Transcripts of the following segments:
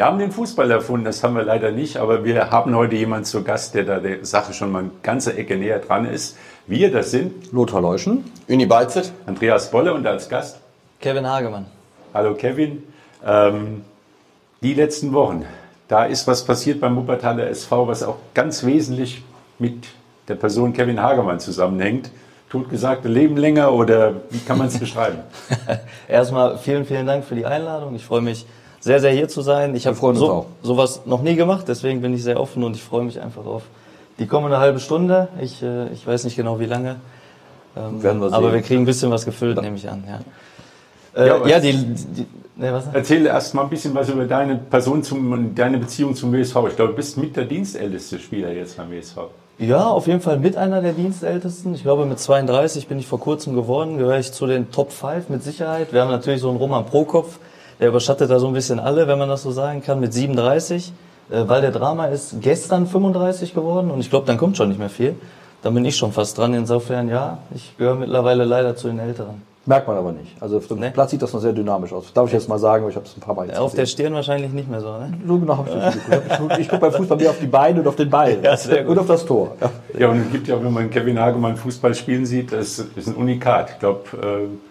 Wir haben den Fußball erfunden, das haben wir leider nicht, aber wir haben heute jemanden zu Gast, der da der Sache schon mal eine ganze Ecke näher dran ist. Wir, das sind Lothar Leuschen, Uni Beizet, Andreas Bolle und als Gast Kevin Hagemann. Hallo Kevin. Ähm, die letzten Wochen, da ist was passiert beim Wuppertaler SV, was auch ganz wesentlich mit der Person Kevin Hagemann zusammenhängt. Totgesagte leben länger oder wie kann man es beschreiben? Erstmal vielen, vielen Dank für die Einladung. Ich freue mich sehr, sehr hier zu sein. Ich habe so, sowas noch nie gemacht, deswegen bin ich sehr offen und ich freue mich einfach auf die kommende halbe Stunde. Ich, äh, ich weiß nicht genau wie lange. Ähm, Werden wir sehen. Aber wir kriegen ein bisschen was gefüllt, ja. nehme ich an. Ja, äh, ja, ja die, die nee, was? Erzähl erst mal ein bisschen was über deine Person zum, deine Beziehung zum WSV. Ich glaube, du bist mit der dienstälteste Spieler jetzt beim WSV. Ja, auf jeden Fall mit einer der Dienstältesten. Ich glaube, mit 32 bin ich vor kurzem geworden, gehöre ich zu den Top 5 mit Sicherheit. Wir haben natürlich so einen Roman Prokopf, der überschattet da so ein bisschen alle, wenn man das so sagen kann, mit 37. Äh, weil der Drama ist gestern 35 geworden und ich glaube, dann kommt schon nicht mehr viel. Dann bin ich schon fast dran. Insofern, ja, ich gehöre mittlerweile leider zu den Älteren. Merkt man aber nicht. Also auf dem nee. Platz sieht das noch sehr dynamisch aus. Darf ich jetzt mal sagen, ich habe es ein paar Mal jetzt Auf gesehen. der Stirn wahrscheinlich nicht mehr so, ne? So genau. Ich gucke beim Fußball mehr auf die Beine und auf den Ball. Ja, und auf das Tor. Ja. ja, und es gibt ja, wenn man Kevin Hagemann Fußball spielen sieht, das ist ein Unikat. Ich glaube, äh,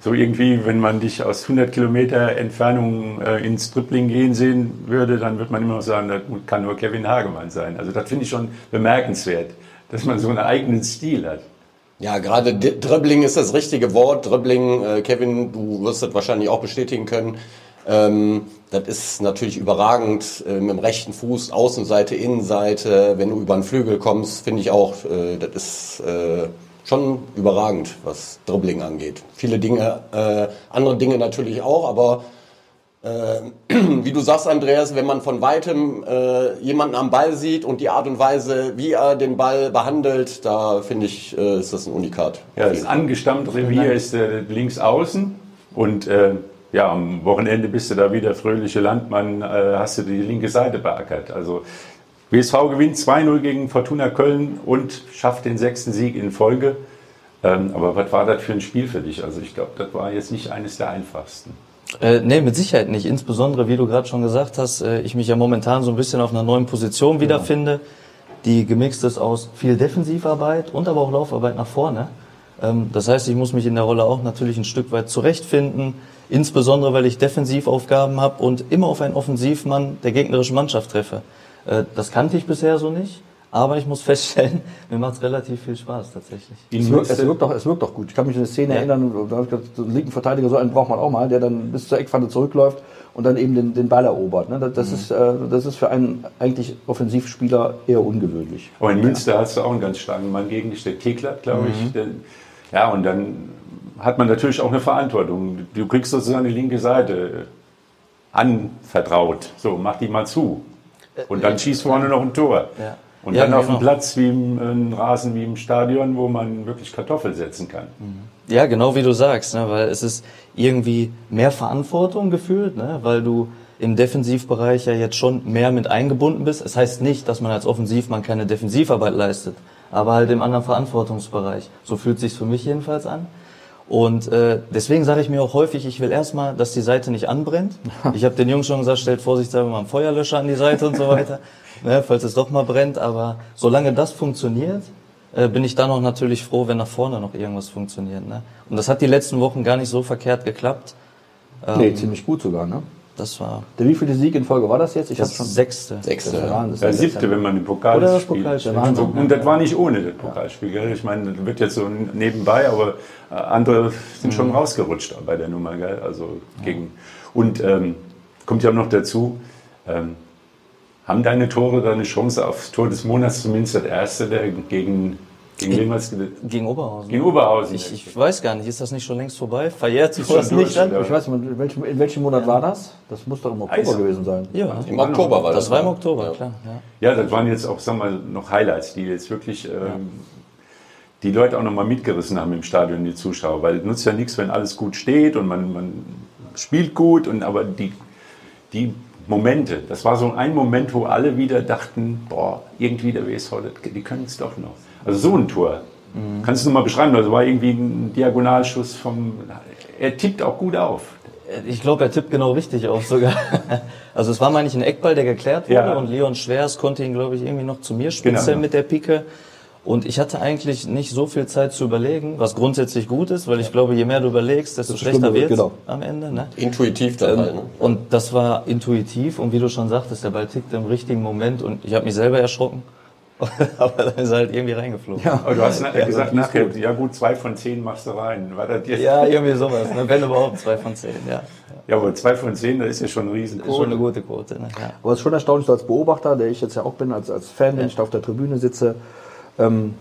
so irgendwie, wenn man dich aus 100 Kilometer Entfernung äh, ins Dribbling gehen sehen würde, dann wird man immer noch sagen, das kann nur Kevin Hagemann sein. Also das finde ich schon bemerkenswert, dass man so einen eigenen Stil hat. Ja, gerade Dribbling ist das richtige Wort. Dribbling, äh, Kevin, du wirst das wahrscheinlich auch bestätigen können. Ähm, das ist natürlich überragend äh, mit dem rechten Fuß, Außenseite, Innenseite. Wenn du über den Flügel kommst, finde ich auch, äh, das ist äh, schon überragend, was Dribbling angeht. Viele Dinge, äh, andere Dinge natürlich auch, aber äh, wie du sagst, Andreas, wenn man von weitem äh, jemanden am Ball sieht und die Art und Weise, wie er den Ball behandelt, da finde ich, äh, ist das ein Unikat. Ja, das angestammte Revier ist äh, links außen und äh, ja, am Wochenende bist du da wieder fröhliche Landmann, äh, hast du die linke Seite beackert. Also WSV gewinnt 2-0 gegen Fortuna Köln und schafft den sechsten Sieg in Folge. Ähm, aber was war das für ein Spiel für dich? Also ich glaube, das war jetzt nicht eines der einfachsten. Äh, nee, mit Sicherheit nicht. Insbesondere, wie du gerade schon gesagt hast, äh, ich mich ja momentan so ein bisschen auf einer neuen Position wiederfinde, ja. die gemixt ist aus viel Defensivarbeit und aber auch Laufarbeit nach vorne. Ähm, das heißt, ich muss mich in der Rolle auch natürlich ein Stück weit zurechtfinden, insbesondere weil ich Defensivaufgaben habe und immer auf einen Offensivmann der gegnerischen Mannschaft treffe. Äh, das kannte ich bisher so nicht. Aber ich muss feststellen, mir macht es relativ viel Spaß tatsächlich. Es wirkt, es, wirkt doch, es wirkt doch gut. Ich kann mich an eine Szene ja. erinnern, da habe ich gesagt, so einen linken Verteidiger, so einen braucht man auch mal, der dann bis zur Eckpfanne zurückläuft und dann eben den, den Ball erobert. Ne? Das, mhm. ist, äh, das ist für einen eigentlich Offensivspieler eher ungewöhnlich. Aber in Münster ja. hast du auch einen ganz starken Mann gegen dich, der Teklat, glaube mhm. ich. Der, ja, und dann hat man natürlich auch eine Verantwortung. Du kriegst sozusagen die linke Seite anvertraut. So, mach die mal zu. Und dann schießt vorne noch ein Tor. Ja. Und ja, dann auf genau. einem Platz wie im ein Rasen wie im Stadion, wo man wirklich Kartoffel setzen kann. Mhm. Ja, genau wie du sagst, ne? weil es ist irgendwie mehr Verantwortung gefühlt, ne? weil du im Defensivbereich ja jetzt schon mehr mit eingebunden bist. Es das heißt nicht, dass man als Offensivmann keine Defensivarbeit leistet, aber halt im anderen Verantwortungsbereich. So fühlt sich für mich jedenfalls an. Und äh, deswegen sage ich mir auch häufig, ich will erstmal, dass die Seite nicht anbrennt. Ich habe den Jungs schon gesagt, stellt vorsichtshalber mal einen Feuerlöscher an die Seite und so weiter, ne, falls es doch mal brennt. Aber solange das funktioniert, äh, bin ich dann auch natürlich froh, wenn nach vorne noch irgendwas funktioniert. Ne? Und das hat die letzten Wochen gar nicht so verkehrt geklappt. Ähm, nee, ziemlich gut sogar, ne? Das war. Der wievielte Sieg in Folge war das jetzt? Ich das schon sechste. Sechste. Ja, ja siebte, wenn man den Pokal Oder das Pokalspiel. Wahnsinn, und das war nicht ohne das Pokalspiel. Gell? Ich meine, das wird jetzt so nebenbei, aber äh, andere sind schon mhm. rausgerutscht bei der Nummer. Gell? Also gegen. Und ähm, kommt ja noch dazu, ähm, haben deine Tore da eine Chance aufs Tor des Monats, zumindest das erste der gegen gegen wen war Gegen Oberhausen. Gegen Oberhausen. Ich, ich, weiß gar nicht, ist das nicht schon längst vorbei? Verjährt sich das nicht dann? Ich weiß nicht, in welchem, in welchem Monat ja. war das? Das muss doch im Oktober Eis. gewesen sein. Ja, im Oktober war das. Das war im Oktober, ja. klar. Ja. ja. das waren jetzt auch, sagen wir mal, noch Highlights, die jetzt wirklich ähm, die Leute auch nochmal mitgerissen haben im Stadion, die Zuschauer. Weil es nutzt ja nichts, wenn alles gut steht und man, man spielt gut, und aber die, die Momente, das war so ein Moment, wo alle wieder dachten, boah, irgendwie der WSV, die können es doch noch. Also so ein Tor. Mhm. Kannst du es nochmal beschreiben? Also war irgendwie ein Diagonalschuss vom. Er tippt auch gut auf. Ich glaube, er tippt genau richtig auf sogar. Also es war mal nicht ein Eckball, der geklärt wurde ja. und Leon Schwers konnte ihn, glaube ich, irgendwie noch zu mir spitzeln genau. mit der Pike. Und ich hatte eigentlich nicht so viel Zeit zu überlegen, was grundsätzlich gut ist, weil ich glaube, je mehr du überlegst, desto schlechter wird genau. am Ende. Ne? Intuitiv dann ähm, halt, ne? Und das war intuitiv und wie du schon sagtest, der Ball tickte im richtigen Moment und ich habe mich selber erschrocken. aber dann ist er halt irgendwie reingeflogen. Ja, aber du hast ja, gesagt nachher, gut. ja gut, zwei von zehn machst du rein. War das dir ja, irgendwie sowas, ne? wenn überhaupt zwei von zehn, ja. Ja, aber zwei von zehn, das ist ja schon ein Riesenquote. Ist schon eine gute Quote, ne? ja. Aber es ist schon erstaunlich, so als Beobachter, der ich jetzt ja auch bin, als, als Fan, wenn ich da auf der Tribüne sitze, ähm,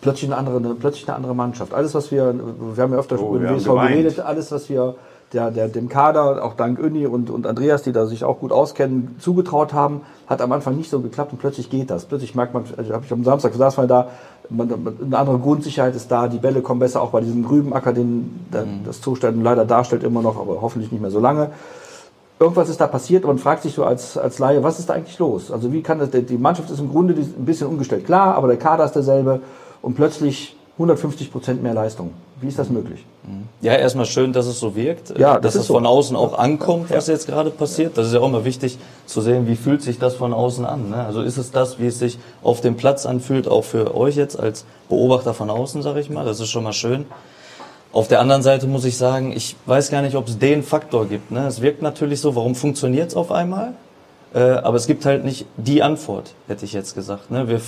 plötzlich, eine andere, plötzlich eine andere Mannschaft. Alles, was wir, wir haben ja öfter oh, über den WSV geredet, alles, was wir der, der, dem Kader, auch dank Uni und, und Andreas, die da sich auch gut auskennen, zugetraut haben, hat am Anfang nicht so geklappt und plötzlich geht das. Plötzlich merkt man, also habe ich am Samstag saß mal da, man, eine andere Grundsicherheit ist da, die Bälle kommen besser, auch bei diesem Rübenacker, den mhm. das Zustand leider darstellt immer noch, aber hoffentlich nicht mehr so lange. Irgendwas ist da passiert und man fragt sich so als, als Laie, was ist da eigentlich los? Also wie kann das, die Mannschaft ist im Grunde ein bisschen umgestellt, klar, aber der Kader ist derselbe und plötzlich 150 Prozent mehr Leistung. Wie ist das möglich? Ja, erstmal schön, dass es so wirkt, ja, das dass es so. von außen auch ankommt, was jetzt gerade passiert. Das ist ja auch mal wichtig zu sehen, wie fühlt sich das von außen an. Ne? Also ist es das, wie es sich auf dem Platz anfühlt, auch für euch jetzt als Beobachter von außen, sage ich mal. Das ist schon mal schön. Auf der anderen Seite muss ich sagen, ich weiß gar nicht, ob es den Faktor gibt. Ne? Es wirkt natürlich so, warum funktioniert es auf einmal? Äh, aber es gibt halt nicht die Antwort, hätte ich jetzt gesagt. Ne? Wir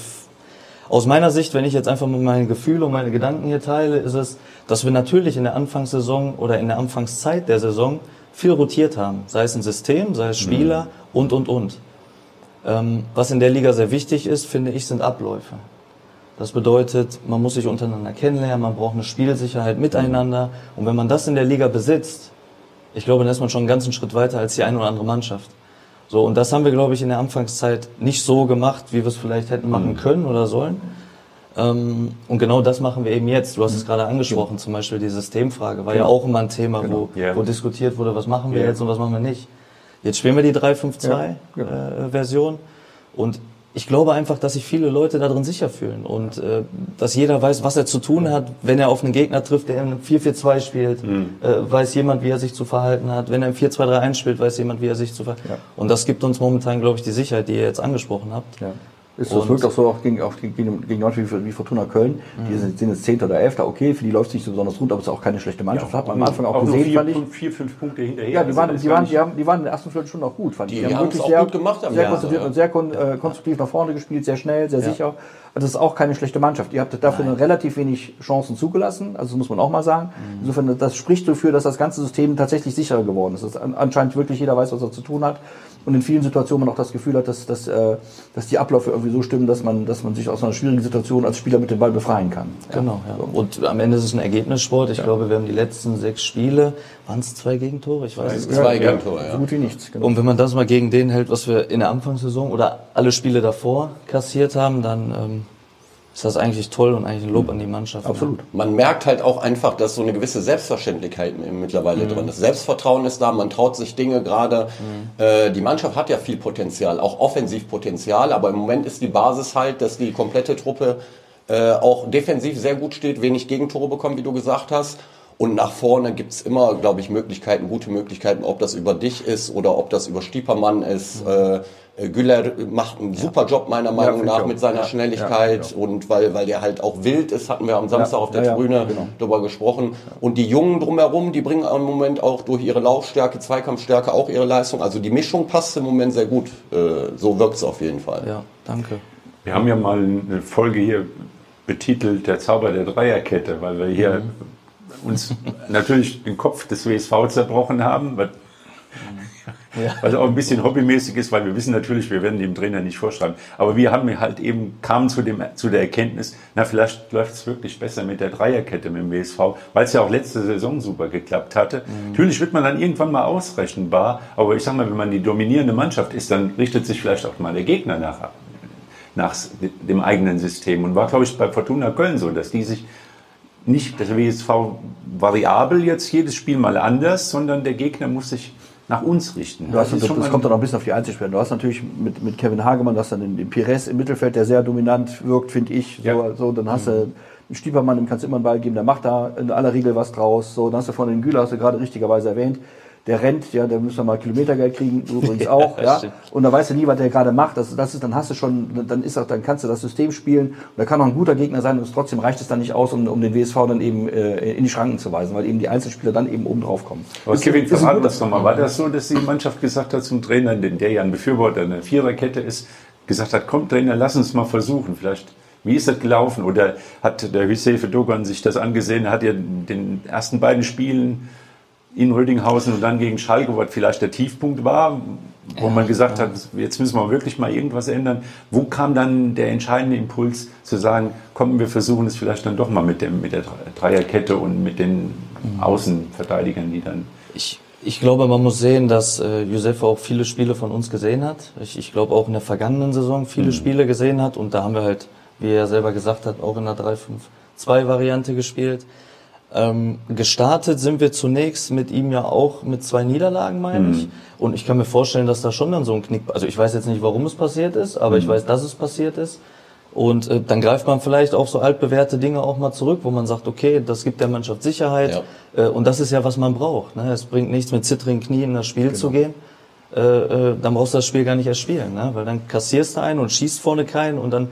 aus meiner Sicht, wenn ich jetzt einfach mal meine Gefühle und meine Gedanken hier teile, ist es, dass wir natürlich in der Anfangssaison oder in der Anfangszeit der Saison viel rotiert haben. Sei es ein System, sei es mhm. Spieler mhm. und, und, und. Ähm, was in der Liga sehr wichtig ist, finde ich, sind Abläufe. Das bedeutet, man muss sich untereinander kennenlernen, man braucht eine Spielsicherheit miteinander. Und wenn man das in der Liga besitzt, ich glaube, dann ist man schon einen ganzen Schritt weiter als die eine oder andere Mannschaft. So, und das haben wir, glaube ich, in der Anfangszeit nicht so gemacht, wie wir es vielleicht hätten machen mhm. können oder sollen. Ähm, und genau das machen wir eben jetzt. Du hast es mhm. gerade angesprochen, zum Beispiel die Systemfrage war genau. ja auch immer ein Thema, genau. wo, yeah. wo diskutiert wurde, was machen wir yeah. jetzt und was machen wir nicht. Jetzt spielen wir die 3-5-2-Version. Ja, genau. äh, und ich glaube einfach, dass sich viele Leute darin sicher fühlen und äh, dass jeder weiß, was er zu tun hat, wenn er auf einen Gegner trifft, der im 4-4-2 spielt, mhm. äh, weiß jemand, wie er sich zu verhalten hat. Wenn er im 4-2-3-1 spielt, weiß jemand, wie er sich zu verhalten hat. Ja. Und das gibt uns momentan, glaube ich, die Sicherheit, die ihr jetzt angesprochen habt. Ja. Ist das wirklich auch so auch gegen, auch gegen, gegen Mannschaft wie, Fortuna Köln? Die mhm. sind jetzt 10. oder 11. Okay, für die läuft es nicht so besonders rund, aber es ist auch keine schlechte Mannschaft. Ja, hat man am Anfang auch, auch gesehen, vier, fand ich. Vier, fünf Punkte hinterher. Ja, die waren, die waren, die, haben, die waren in der ersten Viertelstunde auch gut, fand die, ich. Die, haben, wirklich sehr, gut gemacht sehr konzentriert ja. und sehr kon äh, konstruktiv nach vorne gespielt, sehr schnell, sehr sicher. Also das ist auch keine schlechte Mannschaft. Ihr habt dafür relativ wenig Chancen zugelassen, also das muss man auch mal sagen. Mhm. Insofern, das spricht dafür, dass das ganze System tatsächlich sicherer geworden ist. Dass anscheinend wirklich jeder weiß, was er zu tun hat und in vielen Situationen man auch das Gefühl hat, dass, dass, äh, dass die Abläufe irgendwie so stimmen, dass man, dass man sich aus einer schwierigen Situation als Spieler mit dem Ball befreien kann. Genau, ja. Und am Ende ist es ein Ergebnissport. Ich ja. glaube, wir haben die letzten sechs Spiele, waren es zwei Gegentore? Ich weiß es nicht. Zwei Gegentore, ja. So gut wie nichts. Genau. Und wenn man das mal gegen den hält, was wir in der Anfangssaison oder alle Spiele davor kassiert haben, dann ähm, ist das eigentlich toll und eigentlich ein Lob an die Mannschaft. Absolut. Man merkt halt auch einfach, dass so eine gewisse Selbstverständlichkeit mittlerweile mhm. drin ist. Selbstvertrauen ist da, man traut sich Dinge gerade. Mhm. Äh, die Mannschaft hat ja viel Potenzial, auch Offensivpotenzial, aber im Moment ist die Basis halt, dass die komplette Truppe äh, auch defensiv sehr gut steht, wenig Gegentore bekommt, wie du gesagt hast. Und nach vorne gibt's immer, glaube ich, Möglichkeiten, gute Möglichkeiten, ob das über dich ist oder ob das über Stiepermann ist. Mhm. Äh, Güller macht einen super Job meiner Meinung nach mit seiner Schnelligkeit und weil, weil der halt auch wild ist, hatten wir am Samstag auf der Tribüne genau. darüber gesprochen. Und die Jungen drumherum, die bringen im Moment auch durch ihre Laufstärke, Zweikampfstärke auch ihre Leistung. Also die Mischung passt im Moment sehr gut. Äh, so wirkt es auf jeden Fall. Ja, danke. Wir haben ja mal eine Folge hier betitelt, der Zauber der Dreierkette, weil wir hier mhm. uns natürlich den Kopf des WSV zerbrochen haben, ja. Was auch ein bisschen hobbymäßig ist, weil wir wissen natürlich, wir werden dem Trainer nicht vorschreiben. Aber wir haben halt eben, kamen zu, dem, zu der Erkenntnis, na, vielleicht läuft es wirklich besser mit der Dreierkette mit dem WSV, weil es ja auch letzte Saison super geklappt hatte. Mhm. Natürlich wird man dann irgendwann mal ausrechenbar, aber ich sag mal, wenn man die dominierende Mannschaft ist, dann richtet sich vielleicht auch mal der Gegner nach, nach dem eigenen System. Und war, glaube ich, bei Fortuna Köln so, dass die sich nicht, das WSV variabel jetzt jedes Spiel mal anders, sondern der Gegner muss sich nach uns richten. Du hast, das, das, das kommt dann auch ein bisschen auf die Einzelspieler. Du hast natürlich mit, mit Kevin Hagemann, du hast dann den, den Pires im Mittelfeld, der sehr dominant wirkt, finde ich. Ja. So, so, dann hast mhm. du einen Stiepermann, dem kannst du immer einen Ball geben, der macht da in aller Regel was draus. So, dann hast du von den Güler, hast du gerade richtigerweise erwähnt, der rennt, ja, der müsste mal Kilometergeld kriegen, übrigens auch, ja. Und da weißt du nie, was der gerade macht. Das, das ist, dann hast du schon, dann ist auch, dann kannst du das System spielen. Und da kann auch ein guter Gegner sein und trotzdem reicht es dann nicht aus, um, um den WSV dann eben äh, in die Schranken zu weisen, weil eben die Einzelspieler dann eben oben drauf kommen. Aber ist, Kevin, verrat das nochmal. War das so, dass die Mannschaft gesagt hat zum Trainer, der ja ein Befürworter einer Viererkette ist, gesagt hat, komm Trainer, lass uns mal versuchen, vielleicht wie ist das gelaufen? Oder hat der Hüsefe Dogan sich das angesehen? Hat er den ersten beiden Spielen in Rödinghausen und dann gegen Schalke, was vielleicht der Tiefpunkt war, wo man gesagt hat, jetzt müssen wir wirklich mal irgendwas ändern. Wo kam dann der entscheidende Impuls zu sagen, komm, wir versuchen es vielleicht dann doch mal mit, dem, mit der Dreierkette und mit den mhm. Außenverteidigern, die dann... Ich, ich glaube, man muss sehen, dass äh, Josefa auch viele Spiele von uns gesehen hat. Ich, ich glaube auch in der vergangenen Saison viele mhm. Spiele gesehen hat und da haben wir halt, wie er selber gesagt hat, auch in der 3-5-2-Variante gespielt. Ähm, gestartet sind wir zunächst mit ihm ja auch mit zwei Niederlagen, meine mhm. ich. Und ich kann mir vorstellen, dass da schon dann so ein Knick, also ich weiß jetzt nicht, warum es passiert ist, aber mhm. ich weiß, dass es passiert ist. Und äh, dann greift man vielleicht auf so altbewährte Dinge auch mal zurück, wo man sagt, okay, das gibt der Mannschaft Sicherheit. Ja. Äh, und das ist ja, was man braucht. Ne? Es bringt nichts, mit zittrigen Knien in das Spiel genau. zu gehen. Äh, äh, dann brauchst du das Spiel gar nicht erst spielen, ne? weil dann kassierst du einen und schießt vorne keinen und dann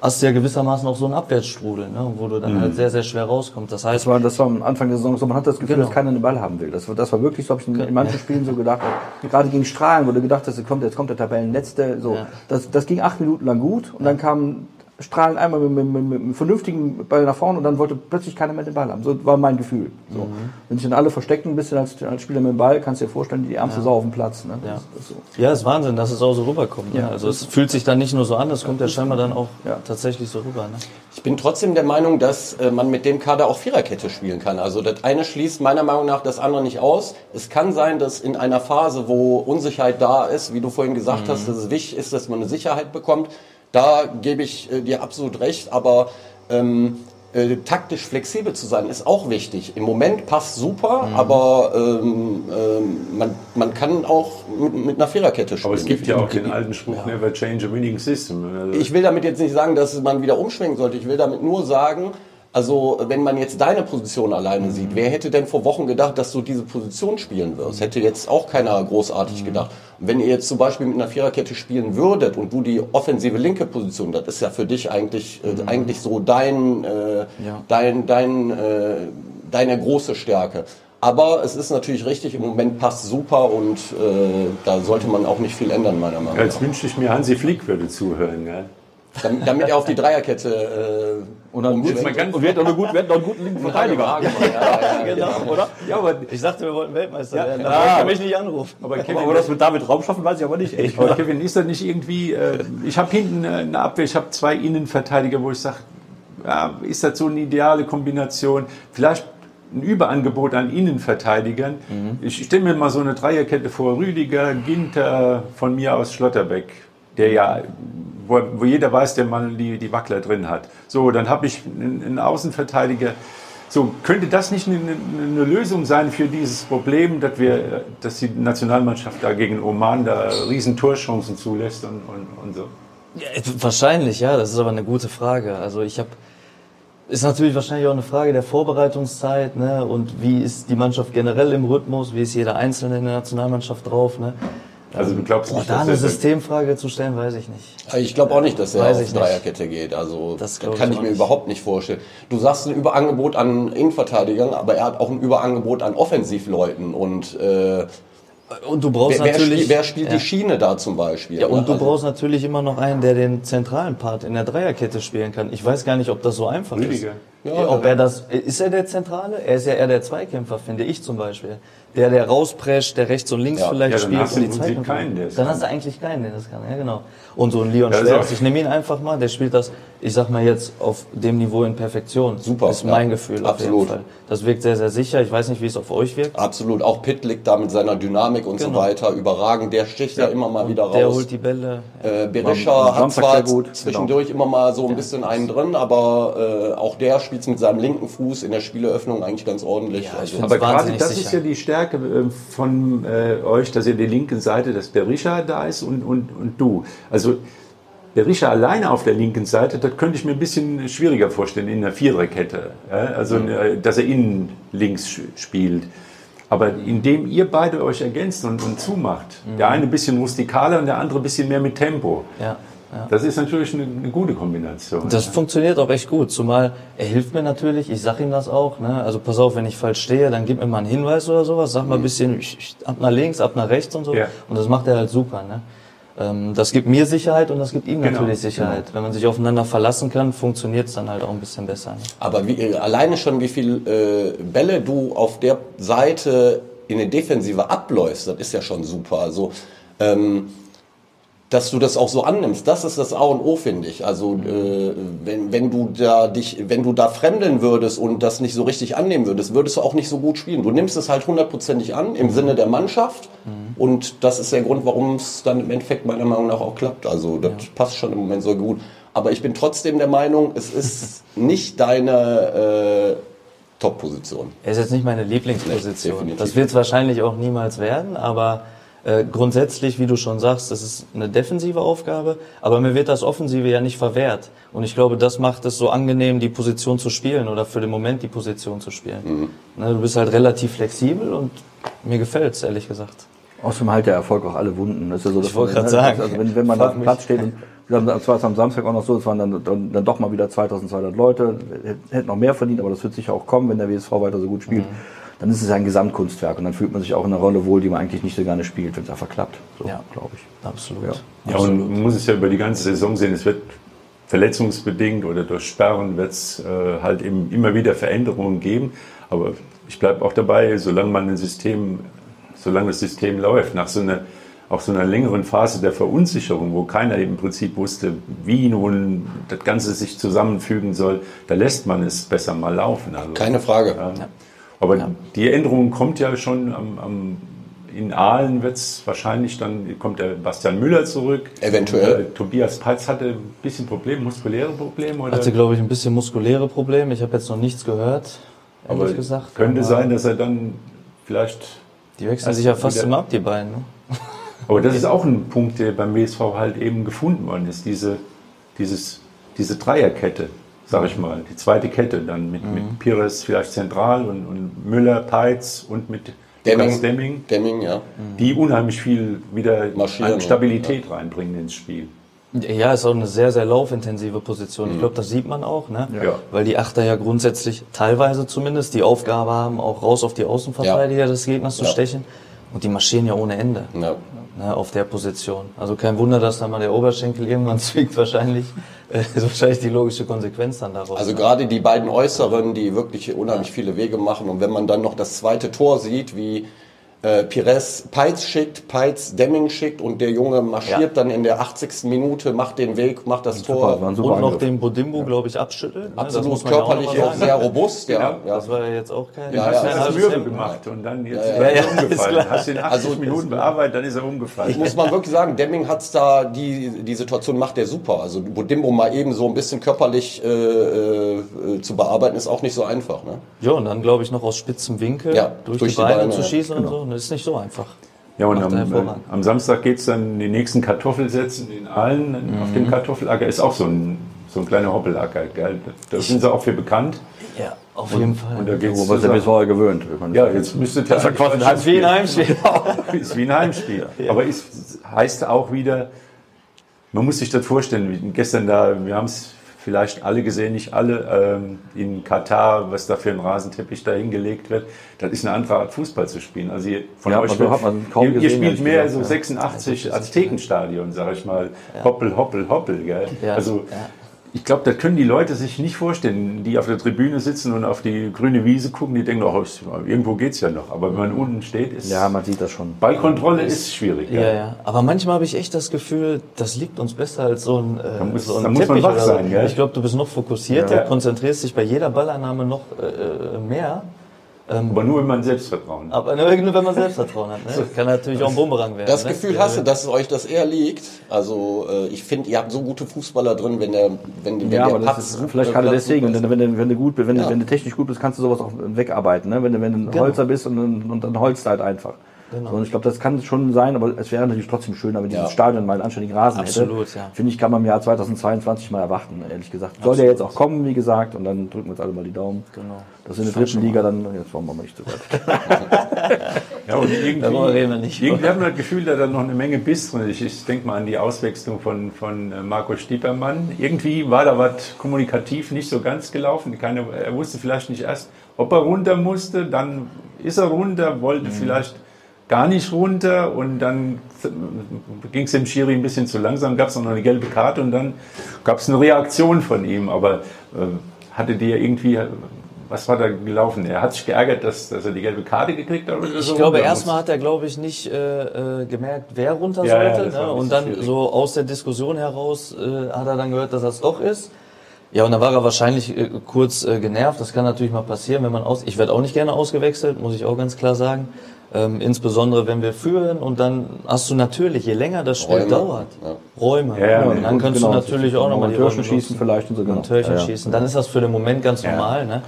hast du ja gewissermaßen auch so einen Abwärtsstrudel, ne, wo du dann mhm. halt sehr, sehr schwer rauskommst. Das heißt, das war, das war am Anfang der Saison so, man hat das Gefühl, genau. dass keiner den Ball haben will. Das war, das war wirklich so, habe ich in, in manchen Spielen so gedacht. Gerade gegen Strahlen, wo du gedacht hast, jetzt kommt, jetzt kommt der Tabellenletzte. So, ja. das, das ging acht Minuten lang gut und dann kam strahlen einmal mit, mit, mit, mit, einem vernünftigen Ball nach vorne und dann wollte plötzlich keiner mehr den Ball haben. So war mein Gefühl. So. Mhm. Wenn sich dann alle verstecken ein bisschen als, als Spieler mit dem Ball, kannst du dir vorstellen, die ärmste ja. Sau auf dem Platz. Ne? Ja. Das, das so. ja, ist Wahnsinn, dass es auch so rüberkommt. Ne? Ja. Also es fühlt sich dann nicht nur so an, es kommt ja scheinbar dann auch ja. tatsächlich so rüber. Ne? Ich bin trotzdem der Meinung, dass äh, man mit dem Kader auch Viererkette spielen kann. Also das eine schließt meiner Meinung nach das andere nicht aus. Es kann sein, dass in einer Phase, wo Unsicherheit da ist, wie du vorhin gesagt mhm. hast, dass es wichtig ist, dass man eine Sicherheit bekommt, da gebe ich äh, dir absolut recht, aber ähm, äh, taktisch flexibel zu sein ist auch wichtig. Im Moment passt super, mhm. aber ähm, ähm, man, man kann auch mit, mit einer Viererkette spielen. Aber es gibt ja auch den alten Spruch, ja. never change a winning system. Also ich will damit jetzt nicht sagen, dass man wieder umschwenken sollte. Ich will damit nur sagen, also wenn man jetzt deine Position alleine sieht, wer hätte denn vor Wochen gedacht, dass du diese Position spielen wirst? Hätte jetzt auch keiner großartig gedacht. Und wenn ihr jetzt zum Beispiel mit einer Viererkette spielen würdet und du die offensive linke Position, das ist ja für dich eigentlich äh, mhm. eigentlich so dein äh, ja. dein dein äh, deine große Stärke. Aber es ist natürlich richtig, im Moment passt super und äh, da sollte man auch nicht viel ändern, meiner Meinung nach. Jetzt wünschte ich mir, Hansi Flick würde zuhören. Gell? Damit, damit er auf die Dreierkette äh, und dann gut, ganz, und wir hätten noch einen guten, wir hätten noch einen guten linken Verteidiger. Ja, ja, ja, genau, oder? Ja, aber ich dachte, wir wollten Weltmeister werden. Da ja, mich nicht anrufen. Aber, Kevin, aber das mit David Raum schaffen, weiß ich aber nicht. Echt, aber Kevin, ist das nicht irgendwie, äh, ich habe hinten äh, eine Abwehr, ich habe zwei Innenverteidiger, wo ich sage, ja, ist das so eine ideale Kombination? Vielleicht ein Überangebot an Innenverteidigern. Mhm. Ich stelle mir mal so eine Dreierkette vor, Rüdiger, Ginter, von mir aus Schlotterbeck, der ja wo, wo jeder weiß, der mal die, die Wackler drin hat. So, dann habe ich einen, Außenverteidiger. So, könnte das nicht eine, eine, Lösung sein für dieses Problem, dass, wir, dass die Nationalmannschaft da gegen Oman da riesen Torchancen zulässt und, und, und so? Ja, wahrscheinlich, ja, das ist aber eine gute Frage. Also ich habe ist natürlich wahrscheinlich auch eine Frage der Vorbereitungszeit ne? und wie ist die Mannschaft generell im Rhythmus, wie ist jeder Einzelne in der Nationalmannschaft drauf. Ne? Also du glaubst nicht, da eine Systemfrage zu stellen, weiß ich nicht. Ich glaube auch nicht, dass er weiß auf Dreierkette geht. Also das, das kann ich, ich mir nicht. überhaupt nicht vorstellen. Du sagst ein Überangebot an Innenverteidigern, aber er hat auch ein Überangebot an Offensivleuten und äh, und du brauchst wer, natürlich. wer spielt ja. die Schiene da zum Beispiel? Ja, und du also, brauchst natürlich immer noch einen, der den zentralen Part in der Dreierkette spielen kann. Ich weiß gar nicht, ob das so einfach Rüdiger. ist. Ja, ob er das, ist er der Zentrale? Er ist ja eher der Zweikämpfer, finde ich zum Beispiel der, der rausprescht, der rechts und links ja. vielleicht ja, spielt. Hast und die keinen, der dann hast du eigentlich keinen, der das kann. Ja, genau. Und so ein Leon ja, Schwerz, ich nehme ihn einfach mal, der spielt das, ich sag mal jetzt, auf dem Niveau in Perfektion. Super. Ist mein Gefühl Absolut. Das wirkt sehr, sehr sicher. Ich weiß nicht, wie es auf euch wirkt. Absolut. Auch Pitt liegt da mit seiner Dynamik und genau. so weiter überragend. Der sticht ja, immer mal wieder raus. Der holt die Bälle. Äh, Berisha hat zwar gut. zwischendurch genau. immer mal so ein bisschen einen drin, aber äh, auch der spielt mit seinem linken Fuß in der Spieleröffnung eigentlich ganz ordentlich. Ja, also, aber gerade das sicher. ist ja die Stärke äh, von äh, euch, dass ihr die linken Seite, dass Berisha da ist und, und, und du. Also Berisha alleine auf der linken Seite, das könnte ich mir ein bisschen schwieriger vorstellen in einer Viererkette. Ja? Also, mhm. Äh, dass er innen links spielt. Aber indem ihr beide euch ergänzt und, und zumacht, mhm. der eine ein bisschen rustikaler und der andere ein bisschen mehr mit Tempo. Ja. Ja. Das ist natürlich eine, eine gute Kombination. Das ja. funktioniert auch echt gut, zumal er hilft mir natürlich, ich sag ihm das auch, ne? also pass auf, wenn ich falsch stehe, dann gib mir mal einen Hinweis oder sowas, sag mal ein mhm. bisschen ich, ich, ab nach links, ab nach rechts und so ja. und das macht er halt super. Ne? Ähm, das gibt mir Sicherheit und das gibt ihm genau. natürlich Sicherheit. Genau. Wenn man sich aufeinander verlassen kann, funktioniert es dann halt auch ein bisschen besser. Ne? Aber wie, äh, alleine schon, wie viele äh, Bälle du auf der Seite in der Defensive abläufst, das ist ja schon super. Also ähm, dass du das auch so annimmst. Das ist das A und O, finde ich. Also äh, wenn, wenn du da dich, wenn du da fremdeln würdest und das nicht so richtig annehmen würdest, würdest du auch nicht so gut spielen. Du nimmst es halt hundertprozentig an im Sinne der Mannschaft mhm. und das ist der Grund, warum es dann im Endeffekt meiner Meinung nach auch klappt. Also das ja. passt schon im Moment so gut. Aber ich bin trotzdem der Meinung, es ist nicht deine äh, Top-Position. Es ist jetzt nicht meine Lieblingsposition. Nee, das wird es wahrscheinlich auch niemals werden, aber äh, grundsätzlich, wie du schon sagst, das ist eine defensive Aufgabe, aber mir wird das Offensive ja nicht verwehrt. Und ich glaube, das macht es so angenehm, die Position zu spielen oder für den Moment die Position zu spielen. Mhm. Ne, du bist halt relativ flexibel und mir gefällt es, ehrlich gesagt. Außerdem halt der Erfolg auch alle Wunden. Das ist ja so, ich wollte gerade sagen. Also wenn, wenn man auf dem Platz steht und das war am Samstag auch noch so, es waren dann, dann, dann, doch mal wieder 2200 Leute, hätten noch mehr verdient, aber das wird sicher auch kommen, wenn der WSV weiter so gut spielt. Mhm dann ist es ein Gesamtkunstwerk und dann fühlt man sich auch in einer Rolle wohl, die man eigentlich nicht so gerne spielt, wenn es einfach klappt. So, ja, glaube ich. Absolut. Ja. ja, und man muss es ja über die ganze Saison sehen, es wird verletzungsbedingt oder durch Sperren wird es äh, halt eben immer wieder Veränderungen geben. Aber ich bleibe auch dabei, solange man ein System, solange das System läuft, nach so einer auch so einer längeren Phase der Verunsicherung, wo keiner im Prinzip wusste, wie nun das Ganze sich zusammenfügen soll, da lässt man es besser mal laufen. Also, Keine Frage. Ja. Aber ja. die Änderung kommt ja schon am, am in Aalen wird es wahrscheinlich dann, kommt der Bastian Müller zurück. Eventuell. Und, äh, Tobias Peitz hatte ein bisschen Probleme, muskuläre Probleme? Oder? Hatte, glaube ich, ein bisschen muskuläre Probleme. Ich habe jetzt noch nichts gehört, aber gesagt. Könnte aber sein, dass er dann vielleicht... Die wechseln sich ja fast immer ab, die beiden. Ne? Aber das ist auch ein Punkt, der beim WSV halt eben gefunden worden ist, diese, dieses, diese Dreierkette sag ich mal, die zweite Kette dann mit, mhm. mit Pires vielleicht zentral und, und Müller, Peitz und mit Demming, Demming, Demming ja. die unheimlich viel wieder Stabilität ja. reinbringen ins Spiel. Ja, ist auch eine sehr, sehr laufintensive Position. Mhm. Ich glaube, das sieht man auch, ne? Ja. Weil die Achter ja grundsätzlich, teilweise zumindest, die Aufgabe haben, auch raus auf die Außenverteidiger ja. des Gegners zu stechen. Und die marschieren ja ohne Ende ja. Ne, auf der Position. Also kein Wunder, dass da mal der Oberschenkel irgendwann zwickt wahrscheinlich. Das ist wahrscheinlich die logische Konsequenz dann daraus. Also ne? gerade die beiden Äußeren, die wirklich unheimlich viele Wege machen. Und wenn man dann noch das zweite Tor sieht, wie äh, Pires Peitz schickt, Peitz Demming schickt und der Junge marschiert ja. dann in der 80. Minute, macht den Weg, macht das Tor. und noch Angriff. den Bodimbo, glaube ich, abschüttelt. Ne? Absolut körperlich auch, auch sehr robust. Ja, genau. ja, Das war ja jetzt auch kein... Ja, ja, ja. Mürbe gemacht und dann jetzt ja, ja, ja, umgefallen. Hast ihn 80 also, Minuten bearbeitet, dann ist er umgefallen. Muss man wirklich sagen, Demming hat's da, die, die Situation macht der super. Also Bodimbo mal eben so ein bisschen körperlich äh, äh, zu bearbeiten, ist auch nicht so einfach. Ne? Ja, und dann glaube ich noch aus spitzem Winkel durch, durch, die, Beine, Beine zu schießen genau. und so. Das ist nicht so einfach. Ja, und am, äh, am, Samstag geht es dann die nächsten Kartoffelsätzen in Aalen mhm. auf dem Kartoffelacker. Ist auch so ein, so ein kleiner Hoppelacker. Gell? Da sind sie auch für bekannt. Ja, auf jeden Fall. Und da geht's Wo man sich vorher gewöhnt. Ja, jetzt müsste das ja quasi ein wie ein Heimspiel. ist wie ein Heimspiel. Ja. Aber es heißt auch wieder, man muss sich das vorstellen. Gestern da, wir haben es vielleicht alle gesehen, nicht alle, ähm, in Katar, was da für ein Rasenteppich da hingelegt wird. Das ist eine andere Art Fußball zu spielen. Also ihr, von ja, euch, wird, hat man kaum ihr, gesehen, ihr spielt mehr gesagt, so 86 ja. Aztekenstadion, sage ich mal. Ja. Hoppel, hoppel, hoppel. Gell? Ja. Also ich glaube, das können die Leute sich nicht vorstellen, die auf der Tribüne sitzen und auf die grüne Wiese gucken. Die denken, oh, irgendwo geht es ja noch. Aber wenn man unten steht, ist. Ja, man sieht das schon. Ballkontrolle ist schwierig. Ja, ja. ja. Aber manchmal habe ich echt das Gefühl, das liegt uns besser als so ein, äh, da muss, so ein da muss man wach sein. Gell? Ich glaube, du bist noch fokussierter, ja. konzentrierst dich bei jeder Ballannahme noch äh, äh mehr. Ähm, aber nur, wenn man Selbstvertrauen hat. Aber nur, wenn man Selbstvertrauen hat. Ne? Kann natürlich auch ein Bumerang werden. Das ne? Gefühl hast du, dass euch das eher liegt. Also äh, ich finde, ihr habt so gute Fußballer drin, wenn der, wenn, wenn ja, der aber Patz, ist, vielleicht gerade deswegen. Wenn, du, wenn du gut bist, wenn, ja. du, wenn du technisch gut bist, kannst du sowas auch wegarbeiten. Ne? Wenn du, wenn du ein genau. Holzer bist und, und dann holst du halt einfach. Genau. So, und ich glaube, das kann schon sein, aber es wäre natürlich trotzdem schöner, wenn dieses Stadion mal einen anständigen Rasen Absolut, hätte. Ja. Finde ich, kann man im Jahr 2022 mal erwarten, ehrlich gesagt. Soll der jetzt auch kommen, wie gesagt, und dann drücken wir uns alle mal die Daumen. Genau. Das in der dritten Liga dann, jetzt wollen wir mal nicht so weit. ja, und irgendwie, nicht, irgendwie haben wir das Gefühl, da dann noch eine Menge Biss drin. Ich, ich denke mal an die Auswechslung von, von äh, Marco Stiepermann. Irgendwie war da was kommunikativ nicht so ganz gelaufen. Keine, er wusste vielleicht nicht erst, ob er runter musste, dann ist er runter, wollte mhm. vielleicht gar nicht runter und dann ging es dem Schiri ein bisschen zu langsam, gab es noch eine gelbe Karte und dann gab es eine Reaktion von ihm. Aber äh, hatte die irgendwie was war da gelaufen? Er hat sich geärgert, dass, dass er die gelbe Karte gekriegt hat? Oder ich so glaube, erstmal hat er, glaube ich, nicht äh, äh, gemerkt, wer runter ja, sollte. Ja, ne? Und dann schwierig. so aus der Diskussion heraus äh, hat er dann gehört, dass das doch ist. Ja, und dann war er wahrscheinlich äh, kurz äh, genervt. Das kann natürlich mal passieren, wenn man aus. Ich werde auch nicht gerne ausgewechselt, muss ich auch ganz klar sagen. Ähm, insbesondere wenn wir führen und dann hast du natürlich, je länger das Spiel Räume. dauert, ja. Räume. Ja, ja, und dann kannst genau, du natürlich auch nochmal die Türchen schießen vielleicht und so genau. Türchen schießen. Dann ist das für den Moment ganz normal. Ne?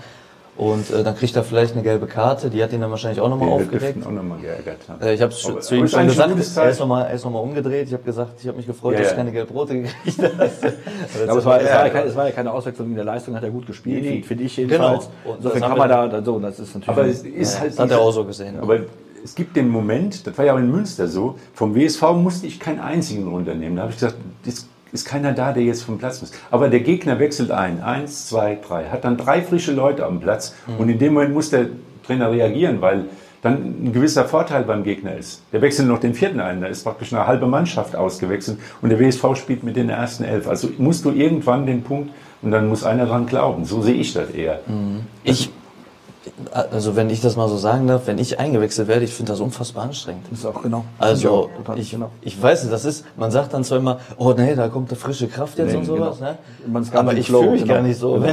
Und äh, dann kriegt er vielleicht eine gelbe Karte, die hat ihn dann wahrscheinlich auch nochmal aufgedeckt. Auch noch mal geärgert, ja. äh, ich habe zu, zu ihm schon gesagt, er ist nochmal noch umgedreht. Ich habe gesagt, ich habe mich gefreut, ja, dass ich keine gelb-rote gekriegt habe. aber es war, es, war ja keine, es war ja keine Auswechslung in der Leistung, hat er gut gespielt, nee, finde ich jedenfalls. Genau. Insofern kann man da, so, das ist natürlich... Aber es ist halt das hat er auch so gesehen. Aber es gibt den Moment, das war ja auch in Münster so, vom WSV musste ich keinen einzigen runternehmen. Da habe ich gesagt, das ist keiner da, der jetzt vom Platz muss. Aber der Gegner wechselt ein. Eins, zwei, drei. Hat dann drei frische Leute am Platz. Mhm. Und in dem Moment muss der Trainer reagieren, weil dann ein gewisser Vorteil beim Gegner ist. Der wechselt noch den vierten ein. Da ist praktisch eine halbe Mannschaft ausgewechselt. Und der WSV spielt mit den ersten elf. Also musst du irgendwann den Punkt, und dann muss einer dran glauben. So sehe ich das eher. Mhm. Ich also wenn ich das mal so sagen darf, wenn ich eingewechselt werde, ich finde das unfassbar anstrengend. Das ist auch genau. Also ja, ich, genau. ich weiß nicht, das ist, man sagt dann zwar immer, oh nee, da kommt eine frische Kraft jetzt nee, und sowas, genau. ne? Aber ich fühle mich genau. gar nicht so. Genau.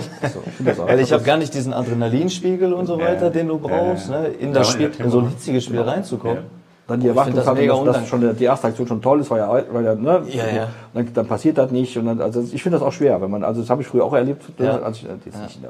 Wenn, so. ich, ich habe gar nicht diesen Adrenalinspiegel und so weiter, ja. den du brauchst, ne? in das Spiel, in so ein hitziges Spiel reinzukommen. Dann die Erwartungshaltung, dass, dass schon die erste Aktion schon toll ist, weil ja, weil ja, ne, ja, ja. Dann, dann, passiert das nicht. Und dann, also ich finde das auch schwer, wenn man, also das habe ich früher auch erlebt, ja. als ich äh, jetzt ja. nicht in,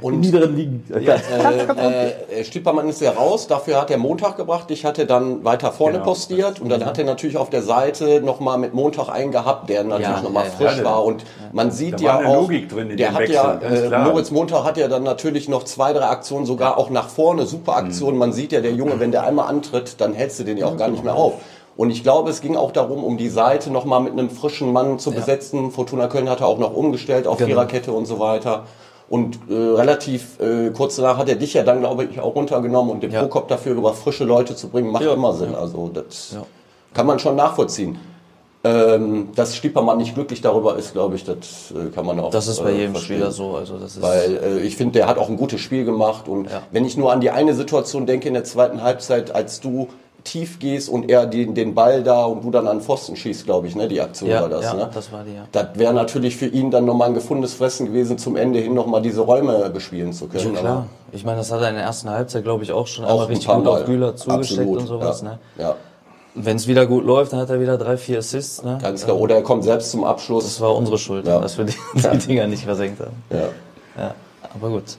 und, in niederen Ligen. Ja, äh, äh, Stiepermann ist ja raus, dafür hat er Montag gebracht. Ich hatte dann weiter vorne genau. postiert und dann hat er natürlich auf der Seite nochmal mit Montag einen gehabt, der natürlich ja, nochmal frisch war. Und man sieht ja auch, der hat ja, äh, Moritz Montag hat ja dann natürlich noch zwei, drei Aktionen sogar auch nach vorne, super Aktionen. Mhm. Man sieht ja, der Junge, wenn der einmal antritt, dann hältst du den ja auch gar nicht mehr auf. Und ich glaube, es ging auch darum, um die Seite nochmal mit einem frischen Mann zu ja. besetzen. Fortuna Köln hatte auch noch umgestellt auf genau. Viererkette und so weiter. Und äh, relativ äh, kurz danach hat er dich ja dann, glaube ich, auch runtergenommen und den ja. Prokop dafür über frische Leute zu bringen, macht ja. immer Sinn. Also das ja. kann man schon nachvollziehen. Ähm, dass Stiepermann nicht glücklich darüber ist, glaube ich, das äh, kann man auch. Das ist bei äh, jedem verstehen. Spieler so. Also das ist Weil äh, ich finde, der hat auch ein gutes Spiel gemacht. Und ja. wenn ich nur an die eine Situation denke in der zweiten Halbzeit, als du tief gehst und er den, den Ball da und du dann an Pfosten schießt, glaube ich, ne? Die Aktion ja, war das, ja, ne? das war die, ja. Das wäre natürlich für ihn dann nochmal ein gefundenes Fressen gewesen, zum Ende hin nochmal diese Räume bespielen zu können. Ja, klar. ich meine, das hat er in der ersten Halbzeit, glaube ich, auch schon auch einmal richtig gut auf Güler zugesteckt Absolut, und sowas, ja. ne? Ja. Wenn es wieder gut läuft, dann hat er wieder drei, vier Assists. Ne? Ganz klar. Oder er kommt selbst zum Abschluss. Das war unsere Schuld, ja. dass wir die, die Dinger nicht versenkt haben. Ja. ja. Aber gut.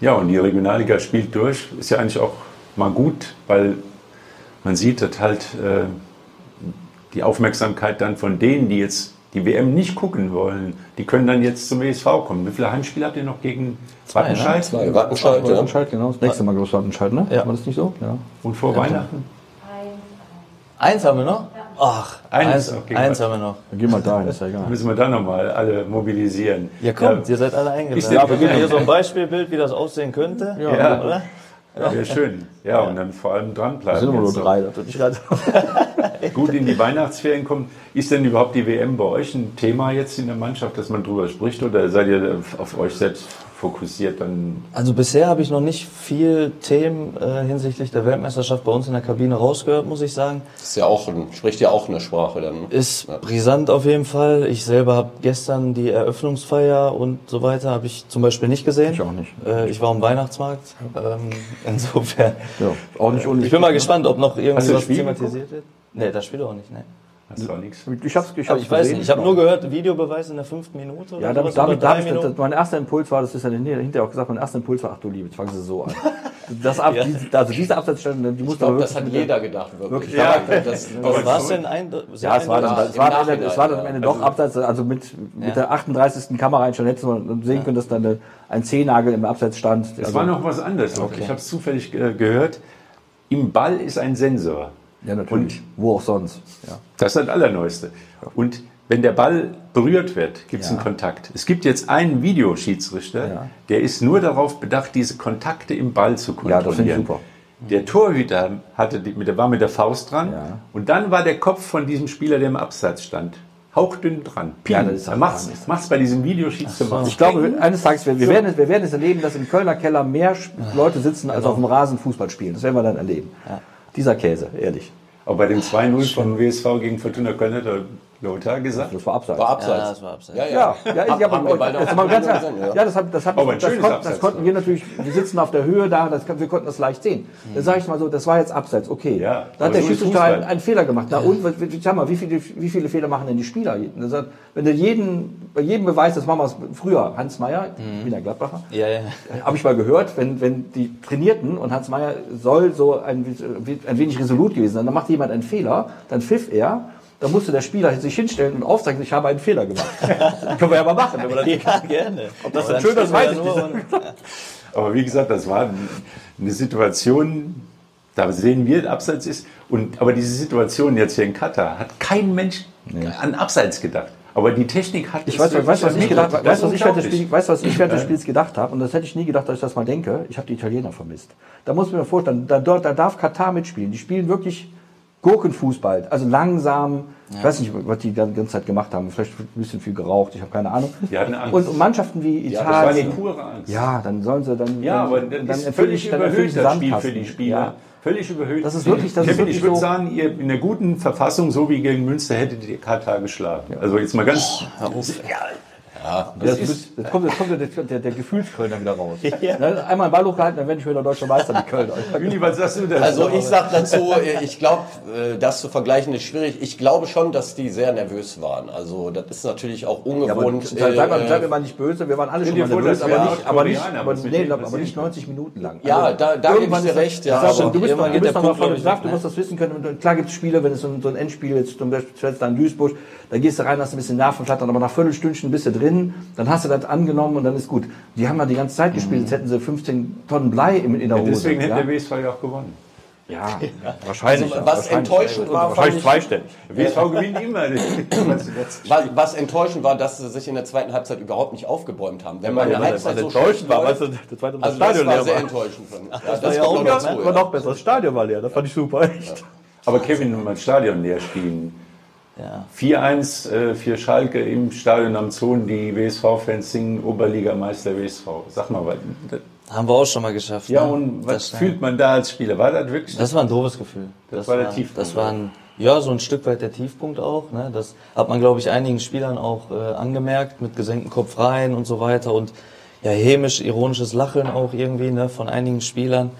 Ja, und die Regionalliga spielt durch. Ist ja eigentlich auch mal gut, weil man sieht, dass halt äh, die Aufmerksamkeit dann von denen, die jetzt die WM nicht gucken wollen, die können dann jetzt zum WSV kommen. Wie viele Heimspiele habt ihr noch gegen Wattenscheid? Ne? Zwei, Wattenscheid, ja. Wattenscheid, genau. Das nächste Mal groß Wattenscheid, ne? Ja. War das nicht so? Ja. Und vor ja, Weihnachten? Eins haben wir noch? Ach, eins, eins, okay, eins haben wir noch. Dann gehen wir da, ist ja egal. Müssen wir da nochmal alle mobilisieren. Ja, kommt, ja. ihr seid alle eingeladen. Ja, wir hier so ein Beispielbild, wie das aussehen könnte. Ja, ja. oder? Ja, ja schön. Ja, und dann vor allem dranbleiben. sind immer nur drei, das wird nicht Gut in die Weihnachtsferien kommt. Ist denn überhaupt die WM bei euch ein Thema jetzt in der Mannschaft, dass man drüber spricht oder seid ihr auf euch selbst fokussiert dann? Also bisher habe ich noch nicht viel Themen äh, hinsichtlich der Weltmeisterschaft bei uns in der Kabine rausgehört, muss ich sagen. Das ist ja auch, spricht ja auch eine Sprache dann. Ne? Ist ja. brisant auf jeden Fall. Ich selber habe gestern die Eröffnungsfeier und so weiter habe ich zum Beispiel nicht gesehen. Ich auch nicht. Äh, ich war am Weihnachtsmarkt. Ähm, insofern. Ja, auch nicht Ich bin mal gespannt, ob noch irgendwas thematisiert wird. Nee, das spielt auch nicht, ne. Das war nichts. Ich, hab's, ich, hab's ich weiß nicht, ich habe nur gehört, Videobeweis in der fünften Minute. Ja, damit, damit, damit, das, mein erster Impuls war, das ist ja hinterher auch gesagt, mein erster Impuls war, ach du Liebe, jetzt fangen sie so an. das ab, ja. die, also diese Abseitsstelle, die muss glaub, Das hat jeder gedacht, wirklich. wirklich. Ja. Das, das war es denn ein, ja, es war dann, es war, am Ende, es war dann am Ende doch also, Abseits, also mit, mit der 38. Kameraeinstellung hätte man sehen können, dass dann ein Zehnagel im Abseits stand. Es also, war noch was anderes. Okay. Ich habe es zufällig äh, gehört. Im Ball ist ein Sensor. Ja, natürlich. Und Wo auch sonst. Ja. Das ist das Allerneueste. Und wenn der Ball berührt wird, gibt es ja. einen Kontakt. Es gibt jetzt einen Videoschiedsrichter, ja. der ist nur darauf bedacht, diese Kontakte im Ball zu kontrollieren. Ja, das finde ich super. Der Torhüter hatte die, mit der, war mit der Faust dran ja. und dann war der Kopf von diesem Spieler, der im Abseits stand, hauchdünn dran. Pien. Ja, das ist macht's, macht's bei diesem Videoschiedsrichter. So. Ich glaube, eines Tages, wir, wir, werden es, wir werden es erleben, dass im Kölner Keller mehr Leute sitzen, als genau. auf dem Rasen Fußball spielen. Das werden wir dann erleben. Dieser Käse, ehrlich. Aber bei dem 2-0 von WSV gegen Fortuna Köln hat Lothar gesagt? Das war abseits. War abseits. Ja, das war abseits. Ja, ja. ja, ja, ich, das, mal ganz, ja. ja, das, hab, das, hab, das, das, kon, das konnten wir natürlich, wir sitzen auf der Höhe da, das, wir konnten das leicht sehen. Mhm. Dann sage ich mal so, das war jetzt abseits, okay. Ja, da hat der Schiedsrichter einen, einen, Fehler gemacht. Na und, sag mal, wie viele, wie viele Fehler machen denn die Spieler? Wenn du jeden, bei jedem Beweis, das machen wir früher, Hans Meyer, mhm. Wiener Gladbacher, ja, ja. habe ich mal gehört, wenn, wenn die trainierten und Hans Meyer soll so ein, ein wenig resolut gewesen sein, dann macht jemand einen Fehler, dann pfiff er da musste der Spieler sich hinstellen und aufzeigen, ich habe einen Fehler gemacht. können wir ja mal machen. Wenn wir das ja, gerne. Ob das dann schön ist, weiß ich nicht. Aber wie gesagt, das war eine Situation, da sehen wir, Abseits ist. Und, aber diese Situation jetzt hier in Katar hat kein Mensch nee. an Abseits gedacht. Aber die Technik hat. Ich weiß, weiß, was ich gedacht, weiß, was ich während des Spiels, weiß, was ich während des Spiels gedacht habe. Und das hätte ich nie gedacht, dass ich das mal denke. Ich habe die Italiener vermisst. Da muss man mir vorstellen, da, da darf Katar mitspielen. Die spielen wirklich Gurkenfußball, also langsam. Ja. Ich weiß nicht, was die die ganze Zeit gemacht haben. Vielleicht ein bisschen viel geraucht, ich habe keine Ahnung. Die hatten Angst. Und Mannschaften wie Italien. Ja, das war die pure Angst. Ja, dann sollen sie dann. Ja, aber dann, dann ist völlig überhöht das Spiel für die Spieler. Ja. Völlig überhöht. Das ist wirklich, das Kevin, ist wirklich ich würde so sagen, ihr in einer guten Verfassung, so wie gegen Münster, hättet ihr Katar geschlagen. Ja. Also jetzt mal ganz. Oh, ja, das, das, ist, jetzt kommt, jetzt kommt der, der, der Gefühlskölner wieder raus. Ja. Einmal einen Ball hochgehalten, dann werde ich wieder deutscher Meister mit Köln. Also ich sage dazu, ich glaube, äh, das zu vergleichen ist schwierig. Ich glaube schon, dass die sehr nervös waren. Also das ist natürlich auch ungewohnt. Ja, aber, äh, sei, mir, mal nicht böse, wir waren alle schon mal nervös, aber nicht, aber nicht, aber, nee, aber nicht 90 Minuten lang. Ja, also, da, da gebe ich dir recht. Ja, aber du bist, du bist noch voll Saft, du musst das wissen können. Klar gibt es Spiele, wenn es so ein Endspiel jetzt zum Beispiel da in Duisburg, da gehst du rein, hast ein bisschen Nervenflattern, aber nach Viertelstündchen bist du drin, dann hast du das angenommen und dann ist gut. Die haben ja die ganze Zeit gespielt, als hätten sie 15 Tonnen Blei in, der Hose. Ja, deswegen hätte der WSV ja auch gewonnen. Ja, ja, wahrscheinlich. Also, was wahrscheinlich, enttäuschend war, wahrscheinlich zweistellig. WSV gewinnt immer. was, was, enttäuschend war, dass sie sich in der zweiten Halbzeit überhaupt nicht aufgebäumt haben. Wenn man in der Halbzeit so enttäuschend war, weißt du, der zweite also Stadion das war sehr enttäuschend. Von, ja, das, das war, auch noch, war noch besser. Das Stadion war leer, das fand ich super. Echt. Aber Kevin, mein Stadion leer spielen ja. 4-1 äh, für Schalke im Stadion am Zonen. Die WSV-Fans singen Oberligameister WSV. Sag mal, was. Haben wir auch schon mal geschafft. Ja, ne? und was das, fühlt man da als Spieler? War das wirklich? Das war ein doofes Gefühl. Das, das war der Tiefpunkt. Das war ein, ja, so ein Stück weit der Tiefpunkt auch. Ne? Das hat man, glaube ich, einigen Spielern auch äh, angemerkt, mit gesenktem Kopf rein und so weiter. Und ja, hämisch, ironisches Lachen auch irgendwie ne, von einigen Spielern.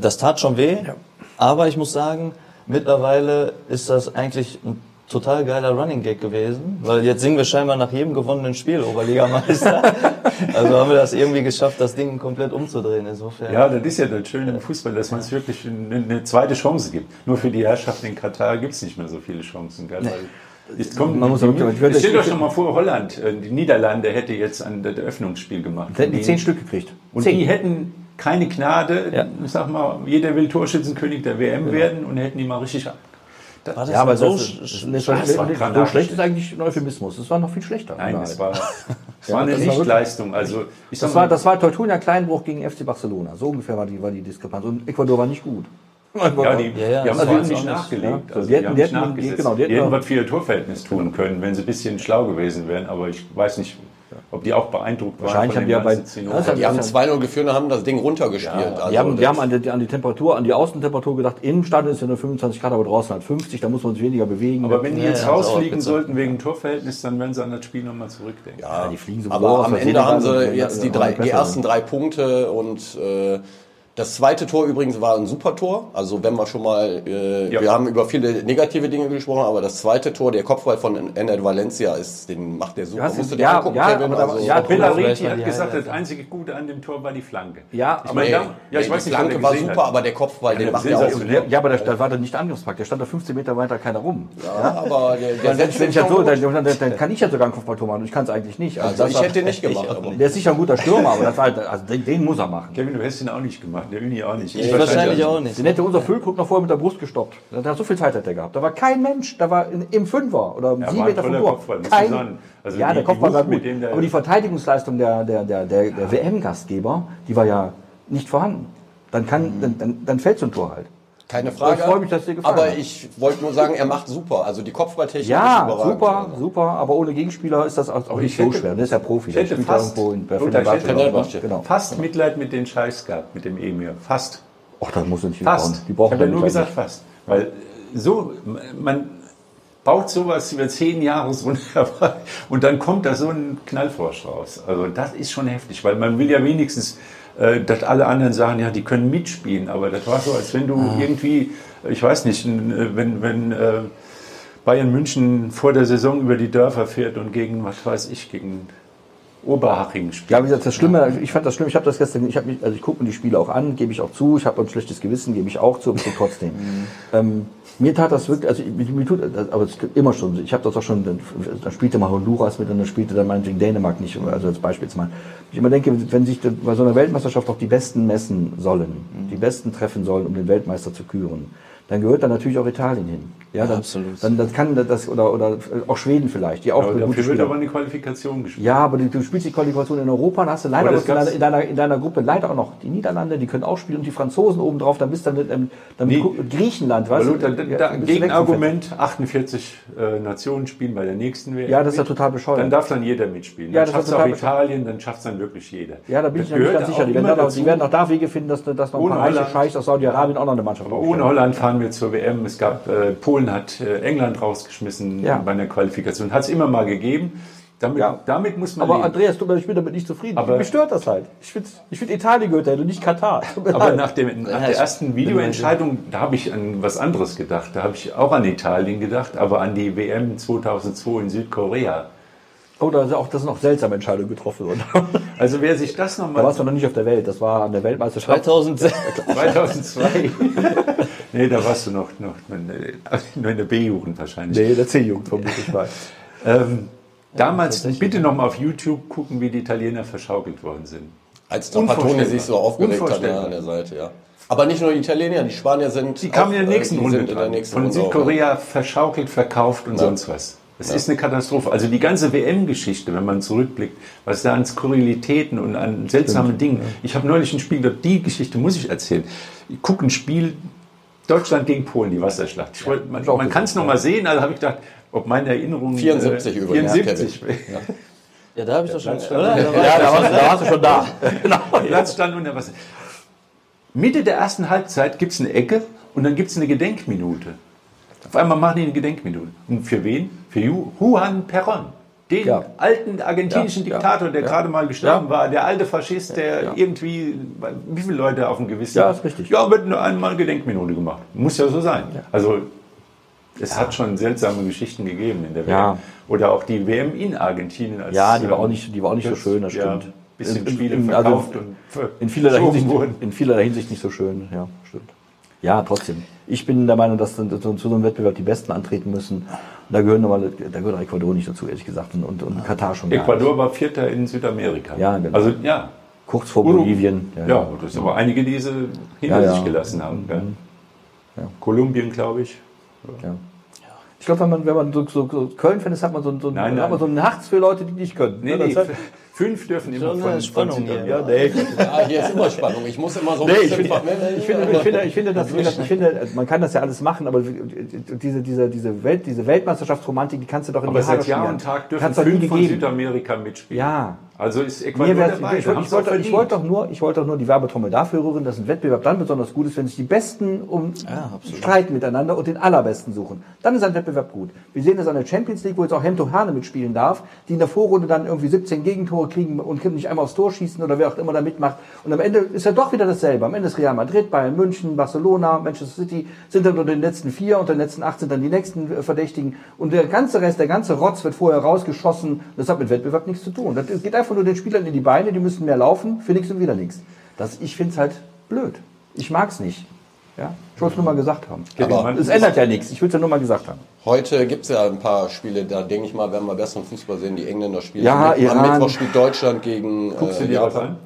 Das tat schon weh. Ja. Aber ich muss sagen, mittlerweile ist das eigentlich ein total geiler Running Gag gewesen, weil jetzt singen wir scheinbar nach jedem gewonnenen Spiel Oberligameister. also haben wir das irgendwie geschafft, das Ding komplett umzudrehen. Insofern. Ja, das ist ja das Schöne im Fußball, dass man es wirklich eine, zweite Chance gibt. Nur für die Herrschaft in Katar gibt es nicht mehr so viele Chancen. Gell? Nee. Es kommt, man muss wirklich, ich stell doch schon mal vor, Holland, äh, die Niederlande hätte jetzt ein Eröffnungsspiel gemacht. Hätten die zehn Stück gekriegt. Und zehn. die hätten keine Gnade, ja. ich sag mal, jeder will Torschützenkönig der WM ja. werden und hätten die mal richtig das war das ja, aber so, das, das, das, das war so schlecht ist eigentlich ein Euphemismus. Das war noch viel schlechter. Nein, es war, es war eine Nichtleistung. Also, das, war, das war Teutonia Kleinbruch gegen FC Barcelona. So ungefähr war die, war die Diskrepanz. Und Ecuador war nicht gut. Ja, die, ja, ja. die haben also es nicht nachgelegt. Also die, hätten, die, nicht genau, die hätten irgendwas für ihr Torverhältnis tun können, wenn sie ein bisschen schlau gewesen wären. Aber ich weiß nicht, ob die auch beeindruckt waren. Wahrscheinlich haben die ja bei. Also die haben 2-0 geführt und haben das Ding runtergespielt. Ja, also die haben, die haben an, die, an die Temperatur, an die Außentemperatur gedacht. Im Stadion ist ja nur 25 Grad, aber draußen halt 50, da muss man sich weniger bewegen. Aber wenn die jetzt ja, rausfliegen sollten wegen Torverhältnis, dann werden sie an das Spiel nochmal zurückdenken. Ja, die fliegen so Aber am Ende haben sie jetzt die, drei, die ersten drei Punkte und äh, Das zweite Tor übrigens war ein super Tor. Also wenn wir schon mal, äh, ja. wir haben über viele negative Dinge gesprochen, aber das zweite Tor, der Kopfball von Ener Valencia ist, den macht der super. Musst du dir ja, angucken, ja, Kevin. Aber, also, ja, Bellariti hat gesagt, das einzige Gute an dem Tor war die Flanke. Ja, ich meine, ja, ja, ich weiß die Flanke war super, hat. aber der Kopfball, ja, den macht er auch. Ja, aber da war dann nicht angriffspackt. Der stand da 15 Meter weiter keiner rum. Ja, aber der, der so, dann, dann, kann ich ja sogar ein Kopfballtor machen. Ich kann es eigentlich nicht. Also, ich hätte den nicht gemacht. Der ist sicher ein guter Stürmer, aber also den muss er machen. Kevin, du hättest ihn auch nicht gemacht. Der Uni auch nicht. Ich wahrscheinlich auch nicht. Den hätte unser Füllkrug noch vorher mit der Brust gestoppt. Hat so viel Zeit hat der gehabt. Da war kein Mensch, da war im Fünfer oder ja, sieben Meter vom Tor. Kein, also ja, die, der Kopfball war gut. Aber die Verteidigungsleistung der, der, der, der, der WM-Gastgeber, die war ja nicht vorhanden. Dann, kann, mhm. dann, dann, dann fällt so ein Tor halt. Keine Frage. Ich freue mich, dass dir gefallen Aber ich wollte nur sagen, er macht super. Also die Kopfballtechnik ja, ist überragend. super, super. Aber ohne Gegenspieler ist das auch nicht so schwer. Das ist ja Profi. Ich hätte fast, irgendwo in, in genau. fast Mitleid mit den Scheiß gehabt, mit dem Emir. Fast. Ach, das muss nicht fast. Die brauchen ich habe ja nur gesagt fast. Weil so, man baut sowas über zehn Jahre so und dann kommt da so ein Knallfrosch raus. Also das ist schon heftig, weil man will ja wenigstens, dass alle anderen sagen, ja, die können mitspielen. Aber das war so, als wenn du ah. irgendwie, ich weiß nicht, äh, wenn, wenn äh, Bayern München vor der Saison über die Dörfer fährt und gegen, was weiß ich, gegen Oberhaching spielt. Ja, wie gesagt, das Schlimme, ich fand das schlimm, ich habe das gestern, ich habe mich, also ich gucke mir die Spiele auch an, gebe ich auch zu, ich habe ein schlechtes Gewissen, gebe ich auch zu, aber trotzdem. Mhm. ähm, mir tat das wirklich, also mir tut, aber es immer schon, ich habe das auch schon, da spielte mal Honduras mit und dann spielte dann meinetwegen Dänemark nicht, also als Beispiel jetzt mal. Ich immer denke, wenn sich bei so einer Weltmeisterschaft auch die Besten messen sollen, die Besten treffen sollen, um den Weltmeister zu küren, dann gehört da natürlich auch Italien hin. Ja, dann, Absolut. Dann, dann kann das, oder, oder auch Schweden vielleicht, die auch ja, dafür wird aber eine Qualifikation gespielt. Ja, aber du, spielst die Qualifikation in Europa, dann hast du leider in deiner, in, deiner, in deiner Gruppe leider auch noch die Niederlande, die können auch spielen und die Franzosen oben drauf, dann bist du dann, dann nee. Griechenland, weißt du? Da, da, ja, Gegenargument, 48 äh, Nationen spielen bei der nächsten WM. Ja, das ist ja total bescheuert. Dann darf dann jeder mitspielen. Dann ja, schafft es auch Italien, dann schafft es dann wirklich jeder. Ja, da bin das ich mir ganz sicher. Die werden, auch, die werden auch da Wege finden, dass, dass noch ein paar reiche Scheichs aus Saudi-Arabien auch noch eine Mannschaft ohne Holland fahren wir zur WM. Es gab, äh, Polen hat äh, England rausgeschmissen ja. bei einer Qualifikation. Hat es immer mal gegeben. Damit, ja. damit muss man Aber leben. Andreas, du, ich bin damit nicht zufrieden. Aber Mich stört das halt. Ich finde ich find Italien gehört und nicht Katar. Aber nach, dem, nach der ersten Videoentscheidung, da habe ich an was anderes gedacht. Da habe ich auch an Italien gedacht, aber an die WM 2002 in Südkorea. Oh, da sind auch, das auch seltsame Entscheidungen getroffen worden. Also wer sich das nochmal... Da warst du noch nicht auf der Welt, das war an der Weltmeisterschaft. 2002. 2002. nee, da warst du noch, noch nur in der B-Jugend wahrscheinlich. Nee, der C-Jugend vermutlich mal. ähm, damals, ja, bitte nochmal auf YouTube gucken, wie die Italiener verschaukelt worden sind. Als Trapattoni sich so aufgeregt hat ja, an der Seite, ja. Aber nicht nur die Italiener, die Spanier sind. Die kamen in der nächsten äh, Runde. In der nächsten Von Südkorea verschaukelt, verkauft und ja. sonst was. Es ja. ist eine Katastrophe. Also die ganze WM-Geschichte, wenn man zurückblickt, was da an Skurrilitäten und an seltsamen Stimmt. Dingen. Ich habe neulich ein Spiel, die Geschichte muss ich erzählen. Ich gucke ein Spiel, Deutschland gegen Polen, die Wasserschlacht. Ich wollte, man, man kann es noch mal sehen, also habe ich gedacht, ob meine Erinnerung... 74 äh, übrigens. 74. Ja. ja, da habe ich doch schon... Oder? Ja, da, warst, da warst du schon da. genau. Platz stand unter Wasser. Mitte der ersten Halbzeit gibt es eine Ecke und dann gibt es eine Gedenkminute. Auf einmal machen die eine Gedenkminute. Und für wen? Für Juan Perón. Den ja. alten argentinischen ja, Diktator, der ja, gerade mal gestorben war, der alte Faschist, der irgendwie, wie viele Leute auf dem Gewissen Ja, ist richtig. Ja, wird nur einmal Gedenkminute gemacht. Muss ja so sein. Also, es hat schon seltsame Geschichten gegeben in der WM. Oder auch die WM in Argentinien. Als, ja, die war auch nicht, die war auch nicht so schön, das stimmt. bisschen in, Spiele in, also verkauft also und in vielerlei, Hinsicht, in vielerlei Hinsicht nicht so schön, ja, stimmt. Ja, trotzdem. Ich bin der Meinung, dass zu so einem Wettbewerb die Besten antreten müssen. Da gehören nochmal, da gehört Ecuador nicht dazu, ehrlich gesagt, und, und Katar schon. Ecuador war Vierter in Südamerika. Ja, genau. Also ja. Kurz vor Bolivien. Ja, ja, das sind aber einige, die sie hinter ja, sich gelassen haben. Mhm. Kolumbien, glaube ich. Ja. Ich glaube, wenn man, wenn man so, so, so Köln-Fan ist, hat man so, so, nein, nein. Hat man so ein Herz für Leute, die nicht können. Nee, nee, Fünf dürfen immer von, eine Spannung von hier. Ja, nee. ja, hier ist immer Spannung. Ich muss immer so ein nee, bisschen... Ich finde, ich finde, ich finde, ich finde, ich finde, man kann das ja alles machen, aber diese, diese, diese, Welt, diese Weltmeisterschaftsromantik, die kannst du doch in aber die Haare seit Jahr und Tag dürfen fünf von Südamerika mitspielen. Ja, Also ist Ecuador dabei. Ich, ich, wollte, ich, wollte doch nur, ich wollte doch nur die Werbetrommel dafür rühren, dass ein Wettbewerb dann besonders gut ist, wenn sich die Besten um ja, streiten miteinander und den Allerbesten suchen. Dann ist ein Wettbewerb gut. Wir sehen das an der Champions League, wo jetzt auch Hemto Hane mitspielen darf, die in der Vorrunde dann irgendwie 17 Gegentore kriegen und nicht einmal aufs Tor schießen oder wer auch immer da mitmacht. Und am Ende ist ja doch wieder dasselbe. Am Ende ist Real Madrid, Bayern München, Barcelona, Manchester City sind dann unter den letzten vier, unter den letzten acht sind dann die nächsten äh, Verdächtigen. Und der ganze Rest, der ganze Rotz wird vorher rausgeschossen. Das hat mit Wettbewerb nichts zu tun. Das geht einfach nur den Spielern in die Beine, die müssen mehr laufen, für nichts und wieder nichts. Das, ich finde es halt blöd. Ich mag es nicht. Ja? Ich wollte es nur mal gesagt haben. Aber es ändert ja nichts. Ich will es ja nur mal gesagt haben. Heute gibt es ja ein paar Spiele, da denke ich mal, werden wir besseren Fußball sehen. Die Engländer spielen. Ja. Am Mittwoch spielt Deutschland gegen Guckst äh, du dir was an?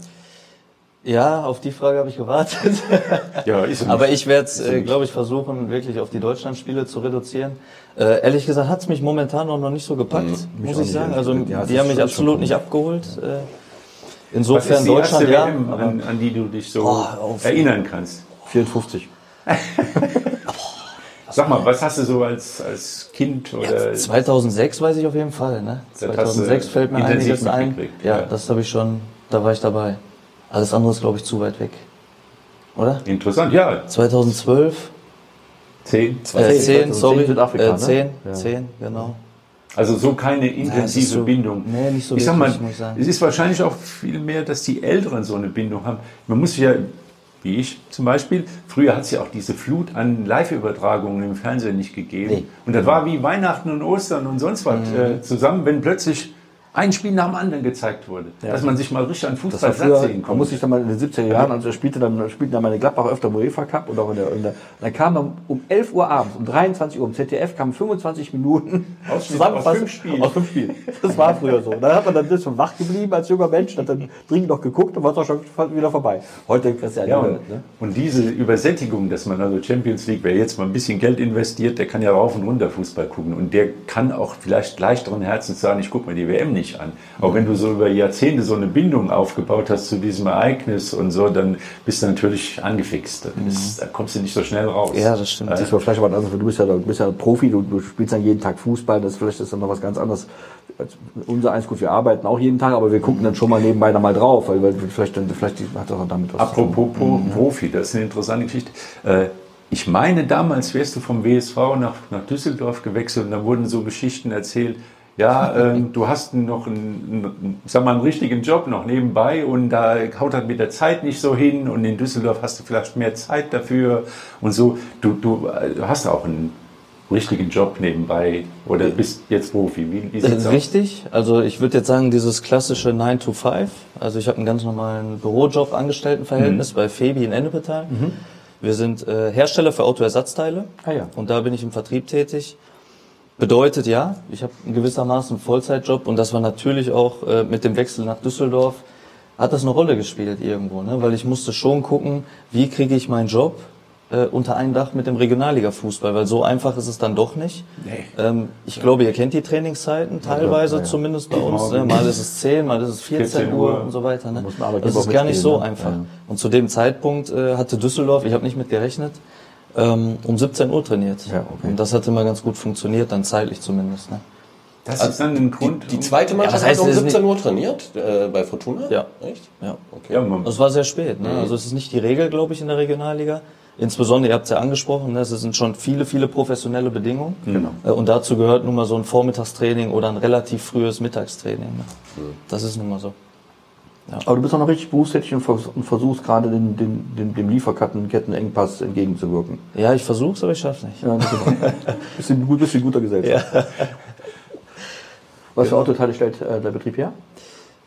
Ja, auf die Frage habe ich gewartet. ja, ist Aber ich werde es, äh, glaube ich, versuchen, wirklich auf die Deutschlandspiele zu reduzieren. Äh, ehrlich gesagt hat es mich momentan noch nicht so gepackt, mhm, muss ich sagen. Also ja, die haben mich absolut nicht abgeholt. Äh, insofern Deutschland, ja. An, an, die du dich so oh, erinnern kannst. 54. Sag mal, was hast du so als, als Kind oder? Ja, 2006 weiß ich auf jeden Fall. Ne? 2006 fällt mir einiges ein. Ja, ja. das habe ich schon, da war ich dabei. Alles andere ist, glaube ich, zu weit weg. Oder? Interessant, ja. 2012. 10. Äh, 10, sorry. Südafrika, äh, 10, ne? 10, genau. Also so keine intensive ja, so, Bindung. Nee, nicht so ich sag mal, es ist wahrscheinlich auch viel mehr, dass die Älteren so eine Bindung haben. Man muss ja, wie ich zum Beispiel, früher hat es ja auch diese Flut an Live-Übertragungen im Fernsehen nicht gegeben. Nee. Und das war wie Weihnachten und Ostern und sonst was mhm. äh, zusammen, wenn plötzlich ein Spiel nach dem anderen gezeigt wurde. Ja. Dass man sich mal richtig an Fußball früher, sehen konnte. Man muss sich dann mal in den 70er Jahren, also spielte dann, spielten dann meine Gladbach öfter im UEFA Cup und auch in der, in der dann kam dann um 11 Uhr abends, um 23 Uhr, im ZDF kamen 25 Minuten Zusammenfassung aus fünf Spielen. Aus fünf Spielen. Das war früher so. Da hat man dann bisschen wach geblieben als junger Mensch, hat dann dringend noch geguckt und war es auch schon wieder vorbei. Heute ist ja, ja und, ne? und diese Übersättigung, dass man also Champions League, wer jetzt mal ein bisschen Geld investiert, der kann ja rauf und runter Fußball gucken und der kann auch vielleicht leichteren Herzens sagen, ich gucke mir die WM nicht an. Auch wenn du so über Jahrzehnte so eine Bindung aufgebaut hast zu diesem Ereignis und so, dann bist du natürlich angefixt. Ist, da kommst du nicht so schnell raus. Ja, das stimmt. Das ist vielleicht aber anders, du bist ja, du bist ja Profi, du, du spielst dann jeden Tag Fußball, das vielleicht ist dann noch was ganz anderes. Unser eins gut, wir arbeiten auch jeden Tag, aber wir gucken dann schon mal nebenbei noch mal drauf, weil, weil vielleicht, vielleicht hat das auch damit was Apropos zu tun. Mhm. Profi, das ist eine interessante Geschichte. Äh, ich meine, damals wärst du vom WSV nach, nach Düsseldorf gewechselt und da wurden so Geschichten erzählt, ja, ähm, du hast noch einen, einen, sag mal, einen richtigen Job noch nebenbei und da haut das mit der Zeit nicht so hin und in Düsseldorf hast du vielleicht mehr Zeit dafür und so. Du, du, du äh, hast auch einen richtigen Job nebenbei oder bist jetzt Profi. Wie, wie sieht's Richtig, also ich würde jetzt sagen, dieses klassische 9 to 5. Also ich habe einen ganz normalen Bürojob, Angestelltenverhältnis mhm. bei Febi in Ennepetal. Mhm. Wir sind äh, Hersteller für Autoersatzteile ah, ja. und da bin ich im Vertrieb tätig. Bedeutet ja, ich habe gewissermaßen einen Vollzeitjob und das war natürlich auch äh, mit dem Wechsel nach Düsseldorf, hat das eine Rolle gespielt irgendwo, ne? weil ich musste schon gucken, wie kriege ich meinen Job äh, unter ein Dach mit dem Regionalliga-Fußball, weil so einfach ist es dann doch nicht. Nee. Ähm, ich glaube, ihr kennt die Trainingszeiten teilweise ja, ja. zumindest bei uns. Ne? Mal ist es 10, mal ist es 14, 14 Uhr, Uhr und so weiter. Ne? Das ist gar nicht so ne? einfach. Ja. Und zu dem Zeitpunkt äh, hatte Düsseldorf, ich habe nicht mit gerechnet, ähm, um 17 Uhr trainiert. Ja, okay. Und das hat immer ganz gut funktioniert, dann zeitlich zumindest. Ne? Das also ist dann ein Grund. Die, die zweite Mannschaft ja, heißt, hat um 17 Uhr trainiert äh, bei Fortuna? Ja. Echt? Ja. Okay. Ja, das war sehr spät. Ne? Mhm. Also es ist nicht die Regel, glaube ich, in der Regionalliga. Insbesondere, ihr habt es ja angesprochen, ne, es sind schon viele, viele professionelle Bedingungen. Genau. Äh, und dazu gehört nun mal so ein Vormittagstraining oder ein relativ frühes Mittagstraining. Ne? Mhm. Das ist nun mal so. Ja. Aber du bist auch noch richtig berufstätig und versuchst gerade den, den, den, dem Lieferkettenengpass entgegenzuwirken. Ja, ich versuch's, aber ich schaff's nicht. Ja, genau. bist, du, bist in guter Gesellschaft. Ja. Was für Autoteile stellt äh, der Betrieb her?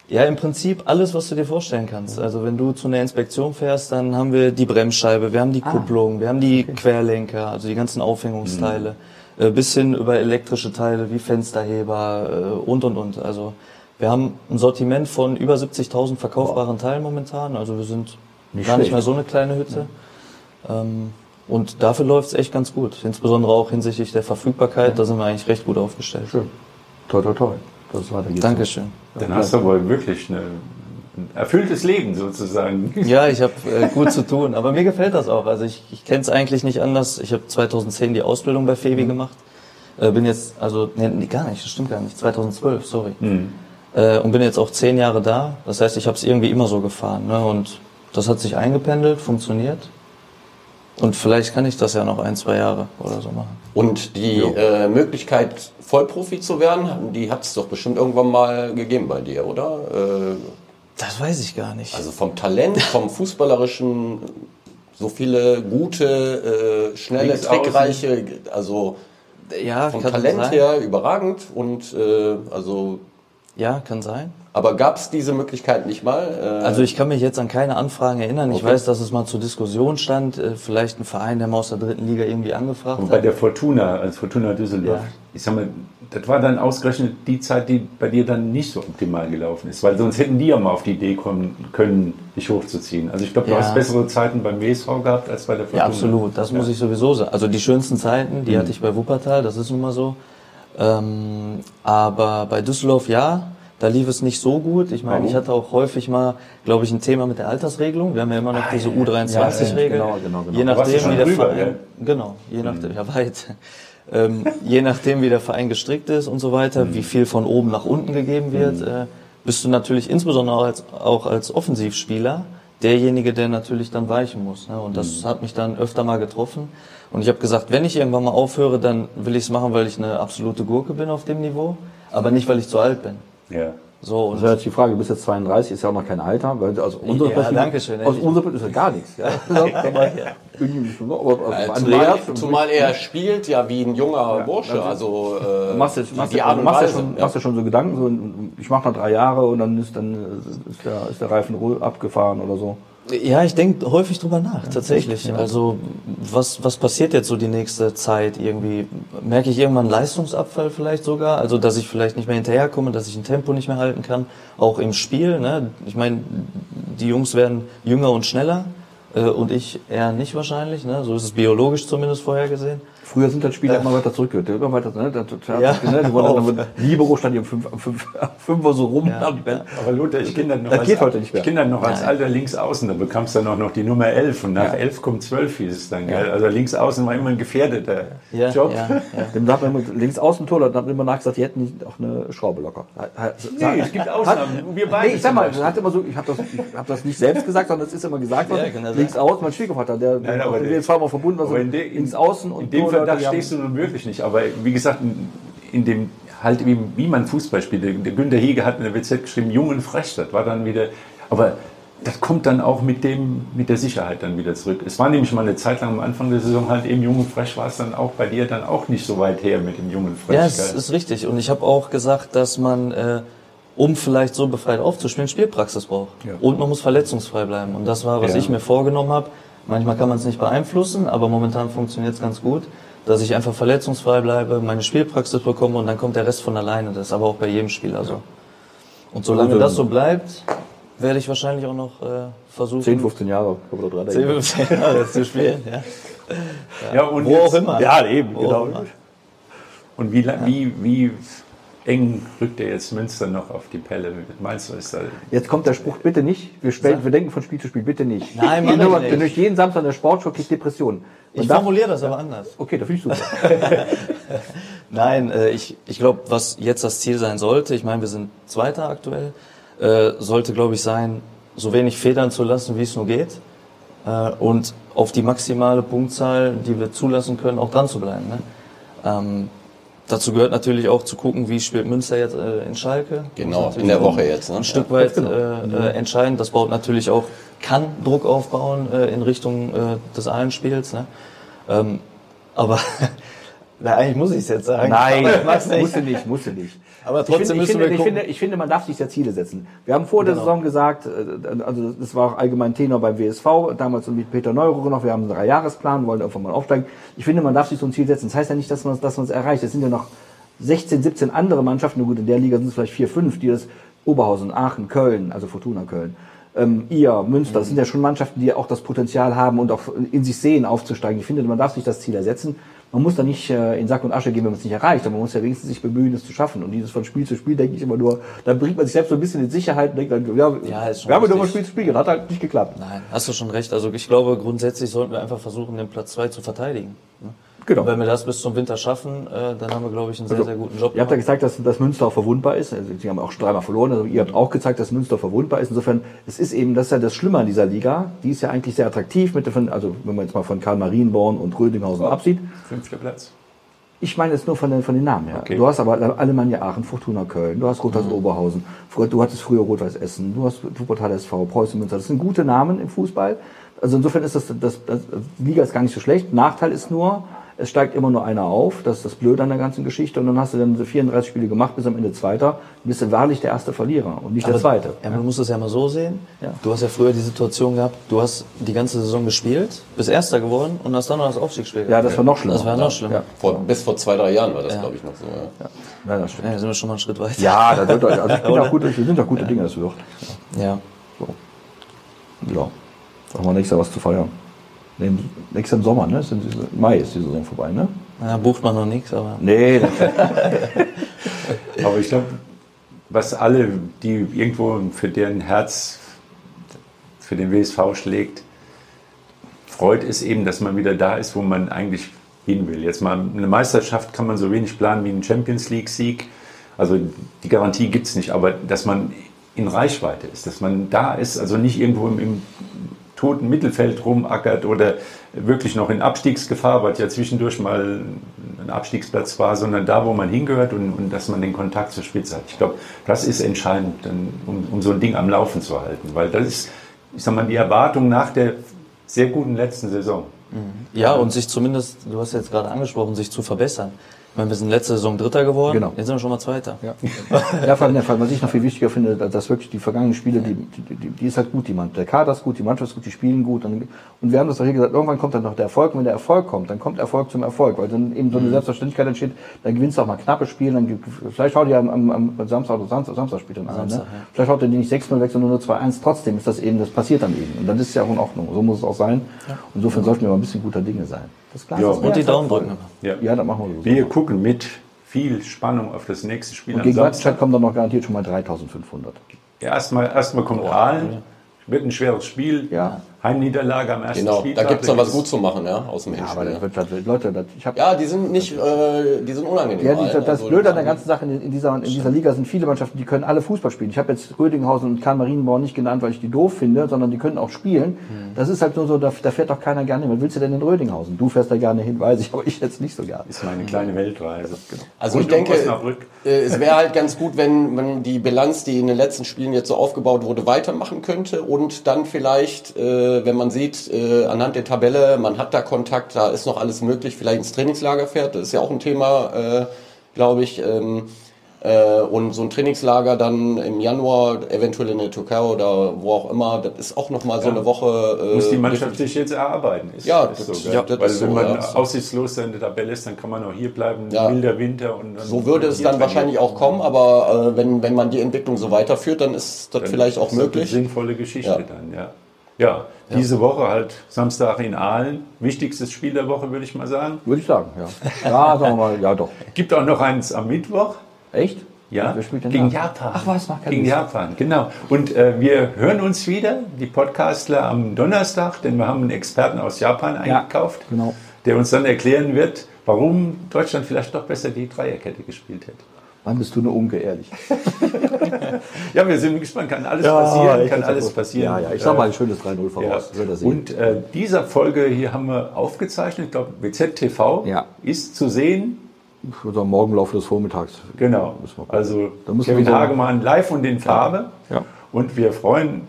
Ja, im Prinzip alles, was du dir vorstellen kannst. Also wenn du zu einer Inspektion fährst, dann haben wir die Bremsscheibe, wir haben die ah. Kupplung, wir haben die okay. Querlenker, also die ganzen Aufhängungsteile, mhm. bis hin über elektrische Teile wie Fensterheber äh, und und und. Also wir haben ein Sortiment von über 70.000 verkaufbaren Teilen momentan. Also wir sind nicht gar schlecht. nicht mehr so eine kleine Hütte. Ja. Ähm, und dafür läuft es echt ganz gut. Insbesondere auch hinsichtlich der Verfügbarkeit. Ja. Da sind wir eigentlich recht gut aufgestellt. Schön. Toi, toi, toi. Das war der Dankeschön. Dann hast du wohl wirklich eine, ein erfülltes Leben sozusagen. Ja, ich habe äh, gut zu tun. Aber mir gefällt das auch. Also ich, ich kenne es eigentlich nicht anders. Ich habe 2010 die Ausbildung bei Febi mhm. gemacht. Äh, bin jetzt, also, nee, gar nicht, das stimmt gar nicht. 2012, sorry. Mhm äh, und bin jetzt auch zehn Jahre da. Das heißt, ich habe es irgendwie immer so gefahren. Ne? Und das hat sich eingependelt, funktioniert. Und vielleicht kann ich das ja noch ein, zwei Jahre oder so machen. Und die äh, Möglichkeit, Vollprofi zu werden, die hat es doch bestimmt irgendwann mal gegeben bei dir, oder? Äh, das weiß ich gar nicht. Also vom Talent, vom Fußballerischen, so viele gute, äh, schnelle, trickreiche, also ja, vom Talent sein. her überragend und äh, also ja, kann sein. Aber gab es diese Möglichkeit nicht mal? Äh also ich kann mich jetzt an keine Anfragen erinnern. Okay. Ich weiß, dass es mal zur Diskussion stand, äh, vielleicht ein Verein, der mal aus der dritten Liga irgendwie angefragt Und bei der Fortuna, als Fortuna Düsseldorf, ja. ich sag mal, das war dann ausgerechnet die Zeit, die bei dir dann nicht so optimal gelaufen ist, weil sonst hätten die ja mal auf die Idee kommen können, dich hochzuziehen. Also ich glaube, du ja. hast bessere Zeiten beim WSV gehabt als bei der Fortuna. Ja, absolut, das ja. muss ich sowieso sagen. Also die schönsten Zeiten, die mhm. hatte ich bei Wuppertal, das ist nun mal so. Ähm, aber bei Düsseldorf ja, da lief es nicht so gut. Ich meine, ich hatte auch häufig mal, glaube ich, ein Thema mit der Altersregelung. Wir haben ja immer noch ah, diese U23-Regel. Ja, genau, genau, genau. Je nachdem, wie der rüber, Verein, ja? genau, je nachdem, mhm. ja weit. Ähm, je nachdem, wie der Verein gestrickt ist und so weiter, mhm. wie viel von oben nach unten gegeben wird, mhm. äh, bist du natürlich insbesondere auch als, auch als Offensivspieler derjenige, der natürlich dann weichen muss. Ne? Und das mhm. hat mich dann öfter mal getroffen. Und ich habe gesagt, wenn ich irgendwann mal aufhöre, dann will ich es machen, weil ich eine absolute Gurke bin auf dem Niveau, aber nicht, weil ich zu alt bin. Ja. So, und das ist jetzt die Frage, du bist jetzt 32, ist ja auch noch kein Alter, weil also unser ja, danke schön, aus unserer Sicht ist ja gar nichts. Ja. ja. zumal, zumal er spielt ja wie ein junger ja, Bursche, also äh, machst, jetzt, machst, die Art und machst, Weise, schon, ja. machst ja schon so Gedanken, so, ich mache noch drei Jahre und dann ist dann ist der, ist der Reifen abgefahren oder so. Ja, ich denke häufig drüber nach, tatsächlich. Also was, was passiert jetzt so die nächste Zeit irgendwie? Merke ich irgendwann Leistungsabfall vielleicht sogar? Also dass ich vielleicht nicht mehr hinterherkomme, dass ich ein Tempo nicht mehr halten kann, auch im Spiel. Ne? Ich meine, die Jungs werden jünger und schneller und ich eher nicht wahrscheinlich. Ne? So ist es biologisch zumindest vorhergesehen. Früher sind dann Spieler äh, immer weiter zurückgehört. Immer weiter, ne? Das, ja, ne? Die wurden dann, Libero stand hier um fünf, fünf, fünf so rum. Ja. Aber Luther, ich kenne dann noch, das als, geht heute nicht mehr. Ich kenne dann noch als alter Linksaußen, da bekamst du dann auch noch die Nummer 11 und nach ja. 11 kommt 12 hieß es dann. Gell? Also Linksaußen war immer ein gefährdeter ja, Job. Ja, ja. Dem hat man immer Linksaußen-Tor, da hat man immer nachgesagt, die hätten nicht auch eine Schraube locker. Nee, es gibt Ausnahmen. Hat, wir beide. Nee, ich sag mal, hat immer so, ich habe das, hab das nicht selbst gesagt, sondern es ist immer gesagt worden. Linksaußen, mein Schwiegervater, der, der, der, der jetzt zweimal verbunden, also Linksaußen und In dem Fall stehst du nun wirklich nicht. Aber wie gesagt, in dem halt wie, wie man Fußball spielt. Der Günter Hege hat in der WZ geschrieben, jung und frech. Das war dann wieder, aber das kommt dann auch mit dem, mit der Sicherheit dann wieder zurück. Es war nämlich mal eine Zeit lang am Anfang der Saison halt eben jung und frech, war es dann auch bei dir dann auch nicht so weit her mit dem jungen frech. Ja, es ist richtig. Und ich habe auch gesagt, dass man, äh, um vielleicht so befreit aufzuspielen, Spielpraxis braucht. Ja. Und man muss verletzungsfrei bleiben. Und das war, was ja. ich mir vorgenommen habe. Manchmal kann man es nicht beeinflussen, aber momentan funktioniert es ganz gut dass ich einfach verletzungsfrei bleibe, meine Spielpraxis bekomme und dann kommt der Rest von alleine. Das ist aber auch bei jedem Spieler so. Und solange das so bleibt, werde ich wahrscheinlich auch noch äh, versuchen. 10, 15 Jahre oder drei 10, 15 Jahre zu spielen, ja. Ja, ja und Wo jetzt, auch immer. Ja, eben, Wo genau. Und wie, wie, wie eng rückt er jetzt Münster noch auf die Pelle? Meinst du, ist da Jetzt kommt der Spruch, bitte nicht. Wir, spielen, wir denken von Spiel zu Spiel, bitte nicht. Nein, man nur, nicht. Durch jeden Samstag in der Sportschau kriegt Depressionen. Ich formuliere das aber anders. Okay, da finde ich super. Nein, äh, ich, ich glaube, was jetzt das Ziel sein sollte, ich meine, wir sind Zweiter aktuell, äh, sollte, glaube ich, sein, so wenig Federn zu lassen, wie es nur geht. Äh, und auf die maximale Punktzahl, die wir zulassen können, auch dran zu bleiben. Ne? Ähm, Dazu gehört natürlich auch zu gucken, wie spielt Münster jetzt äh, in Schalke. Genau, in der Woche jetzt. Ne? Ein Stück weit genau. äh, äh, entscheidend. Das baut natürlich auch, kann Druck aufbauen äh, in Richtung äh, des Einspiels. Ne? Ähm, aber Na, eigentlich muss ich es jetzt sagen. Nein, musst du nicht, musst du nicht. Aber trotzdem ich finde, ich, finde, ich, finde, ich finde, man darf sich ja Ziele setzen. Wir haben vor genau. der Saison gesagt, äh, also das war auch allgemein Tenor beim WSV, damals mit Peter Neururer noch, wir haben einen Dreijahresplan, wollen irgendwann mal aufsteigen. Ich finde, man darf sich so ein Ziel setzen. Das heißt ja nicht, dass man dass man es erreicht. Es sind ja noch 16, 17 andere Mannschaften, nur gut, in der Liga sind es vielleicht vier, fünf, die das Oberhausen, Aachen, Köln, also Fortuna Köln, ähm, ihr, Münster, das sind ja schon Mannschaften, die auch das Potenzial haben und auch in sich sehen, aufzusteigen. Ich finde, man darf sich das Ziel ersetzen man muss da nicht äh, in Sack und Asche gehen, wenn man es nicht erreicht, aber man muss ja wenigstens sich bemühen, es zu schaffen. Und dieses von Spiel zu Spiel denke ich immer nur, dann bringt man sich selbst so ein bisschen in Sicherheit und denkt dann, ja, ja wir haben nur mal Spiel zu Spiel, das hat halt nicht geklappt. Nein, hast du schon recht. Also ich glaube, grundsätzlich sollten wir einfach versuchen, den Platz 2 zu verteidigen. Ne? Genau. Und wenn wir das bis zum Winter schaffen, äh, dann haben wir, glaube ich, einen sehr, also, sehr guten Job. Ihr habt ja gezeigt, dass, dass Münster auch verwundbar ist. Also, Sie haben auch schon dreimal verloren. Also ihr habt auch gezeigt, dass Münster verwundbar ist. Insofern, es ist eben, das ist ja das Schlimme an dieser Liga. Die ist ja eigentlich sehr attraktiv, mit von, also wenn man jetzt mal von Karl Marienborn und Rödinghausen oh, absieht. Fünfter Platz. Ich meine jetzt nur von den, von den Namen her. Okay. Du hast aber Alemannia Aachen, Fortuna Köln, du hast Rot-Weiß mhm. Oberhausen, du hattest früher Rot-Weiß Essen, du hast Wuppertal SV, Preußen Münster. Das sind gute Namen im Fußball. Also insofern ist das, das, das, die Liga ist gar nicht so schlecht. Nachteil ist nur, es steigt immer nur einer auf. Das ist das Blöde an der ganzen Geschichte. Und dann hast du dann 34 Spiele gemacht, bis am Ende Zweiter. Du bist du wahrlich der erste Verlierer und nicht Aber, der Zweite. Ja, man muss das ja mal so sehen. Ja. Du hast ja früher die Situation gehabt, du hast die ganze Saison gespielt, bist Erster geworden und hast dann noch das Aufstiegsspiel gehabt. Ja, das war noch schlimmer. Das war noch schlimmer. Ja. Vor, bis vor zwei, drei Jahren war das, glaube ich, noch so. Ja. Ja. das stimmt. Ja, sind wir schon mal einen Schritt weiter. Ja, da wird, also ich bin auch gut, sind auch gute Dinge, das wird. Ja. So. Ja. Machen wir nächstes Jahr was zu feiern. Nee, nächstes Sommer, ne? Mai ist die Saison vorbei, ne? Da bucht man noch nichts, aber. Nee. aber ich glaube, was alle, die irgendwo für deren Herz für den WSV schlägt, freut, ist eben, dass man wieder da ist, wo man eigentlich hin will. Jetzt mal eine Meisterschaft kann man so wenig planen wie einen Champions League-Sieg. Also die Garantie gibt es nicht, aber dass man in Reichweite ist, dass man da ist, also nicht irgendwo im, im toten Mittelfeld rumackert oder wirklich noch in Abstiegsgefahr, was ja zwischendurch mal ein Abstiegsplatz war, sondern da, wo man hingehört und, und dass man den Kontakt zur Spitze hat. Ich glaube, das ist entscheidend, um, um so ein Ding am Laufen zu halten, weil das ist, ich sag mal, die Erwartung nach der sehr guten letzten Saison. Ja, und sich zumindest, du hast jetzt gerade angesprochen, sich zu verbessern meine, wir sind letzte Saison Dritter geworden, genau. jetzt sind wir schon mal Zweiter. Ja, ja vor allem, was ich noch viel wichtiger finde, dass wirklich die vergangenen Spiele, die, die, die, die ist halt gut, die Mannschaft. Der Kader ist gut, die Mannschaft ist gut, die spielen gut. Und, und wir haben das doch hier gesagt, irgendwann kommt dann noch der Erfolg. Und wenn der Erfolg kommt, dann kommt Erfolg zum Erfolg, weil dann eben so eine mhm. Selbstverständlichkeit entsteht, dann gewinnst du auch mal knappe Spiele, dann, vielleicht haut ihr am, am, am Samstag oder Samstag, Samstag spielt dann an, ne? ja. Vielleicht haut ihr die nicht 6-0 weg, sondern nur 2-1. Trotzdem ist das eben, das passiert dann eben. Und dann ist es ja auch in Ordnung. So muss es auch sein. Ja. Insofern sollten wir mal ein bisschen guter Dinge sein. Das Glas ja. Und die Daumen drücken. Ja. ja, dann machen wir so. Wir gucken mit viel Spannung auf das nächste Spiel. Und gegen Wattenscheid kommen dann noch garantiert schon mal 3500. Erstmal, erstmal kommt oh, Aalen. Wird ein schweres Spiel. Ja. Heimniederlage am ersten genau, Spieltag. Da gibt es noch was gut zu machen, ja, aus dem ja, Hinspiel. Aber das wird, Leute, das, ich hab, Ja, die sind nicht, äh, die sind unangenehm. Ja, die, das also, Blöde an der ganzen Sache in, in, dieser, in dieser Liga sind viele Mannschaften, die können alle Fußball spielen. Ich habe jetzt Rödinghausen und Karl Marienborn nicht genannt, weil ich die doof finde, sondern die können auch spielen. Mhm. Das ist halt nur so, da, da fährt doch keiner gerne hin. Was willst du denn in Rödinghausen? Du fährst da gerne hin, weiß ich, aber ich jetzt nicht so gerne. Ist meine kleine Weltreise. Genau. Also und ich denke, äh, es wäre halt ganz gut, wenn man die Bilanz, die in den letzten Spielen jetzt so aufgebaut wurde, weitermachen könnte und dann vielleicht, äh, wenn man sieht, äh, anhand der Tabelle, man hat da Kontakt, da ist noch alles möglich, vielleicht ins Trainingslager fährt. Das ist ja auch ein Thema, äh, glaube ich. Ähm, äh, und so ein Trainingslager dann im Januar, eventuell in der Türkei oder wo auch immer, das ist auch nochmal so ja. eine Woche. Äh, Muss die Mannschaft sich jetzt erarbeiten. Ist, ja, ist das, so, ja, das Weil wenn so, man ja. aussichtslos in der Tabelle ist, dann kann man auch hier bleiben, ja. milder Winter. Und so würde es dann wahrscheinlich auch kommen, aber äh, wenn, wenn man die Entwicklung so weiterführt, dann ist das dann vielleicht auch möglich. Das ist eine sinnvolle Geschichte dann, ja. Ja, diese Woche halt Samstag in Aalen. Wichtigstes Spiel der Woche, würde ich mal sagen. Würde ich sagen, ja. Ja, sagen wir mal, ja doch. Gibt auch noch eins am Mittwoch. Echt? Ja, gegen Japan. Ach was, mag Gegen Japan, genau. Und äh, wir hören uns wieder, die Podcastler, am Donnerstag, denn wir haben einen Experten aus Japan eingekauft, ja, genau. der uns dann erklären wird, warum Deutschland vielleicht doch besser die Dreierkette gespielt hätte. Wann bist du nur ungeehrlich? ja, wir sind gespannt. Kann alles ja, passieren, kann alles passieren. Ja, ja, ich sag mal ein schönes 3-0 voraus. Ja. Und äh, dieser Folge hier haben wir aufgezeichnet. Ich glaube, WZTV ja. ist zu sehen. Sagen, morgen Laufe des Vormittags. Genau. Also Kevin Hagemann live und in Farbe. Ja. Und wir freuen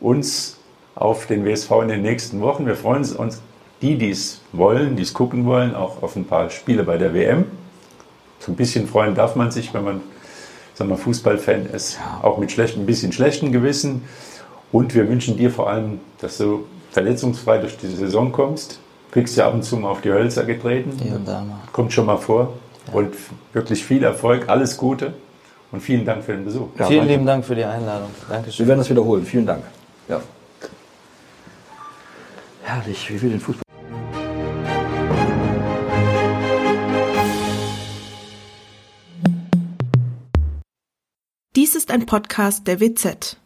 uns auf den WSV in den nächsten Wochen. Wir freuen uns, die, die es wollen, die es gucken wollen, auch auf ein paar Spiele bei der WM so ein bisschen freuen darf man sich, wenn man sagen wir, Fußballfan ist, auch mit schlechten, ein bisschen schlechtem Gewissen. Und wir wünschen dir vor allem, dass du verletzungsfrei durch die Saison kommst. Kriegst ja ab und zu mal auf die Hölzer getreten. Hier und da mal. Kommt schon mal vor. Ja. Und wirklich viel Erfolg, alles Gute und vielen Dank für den Besuch. Ja, vielen lieben Dank für die Einladung. Dankeschön. Wir werden das wiederholen. Vielen Dank. Ja. Herrlich, wie wir den Fußball. Ein Podcast der WZ.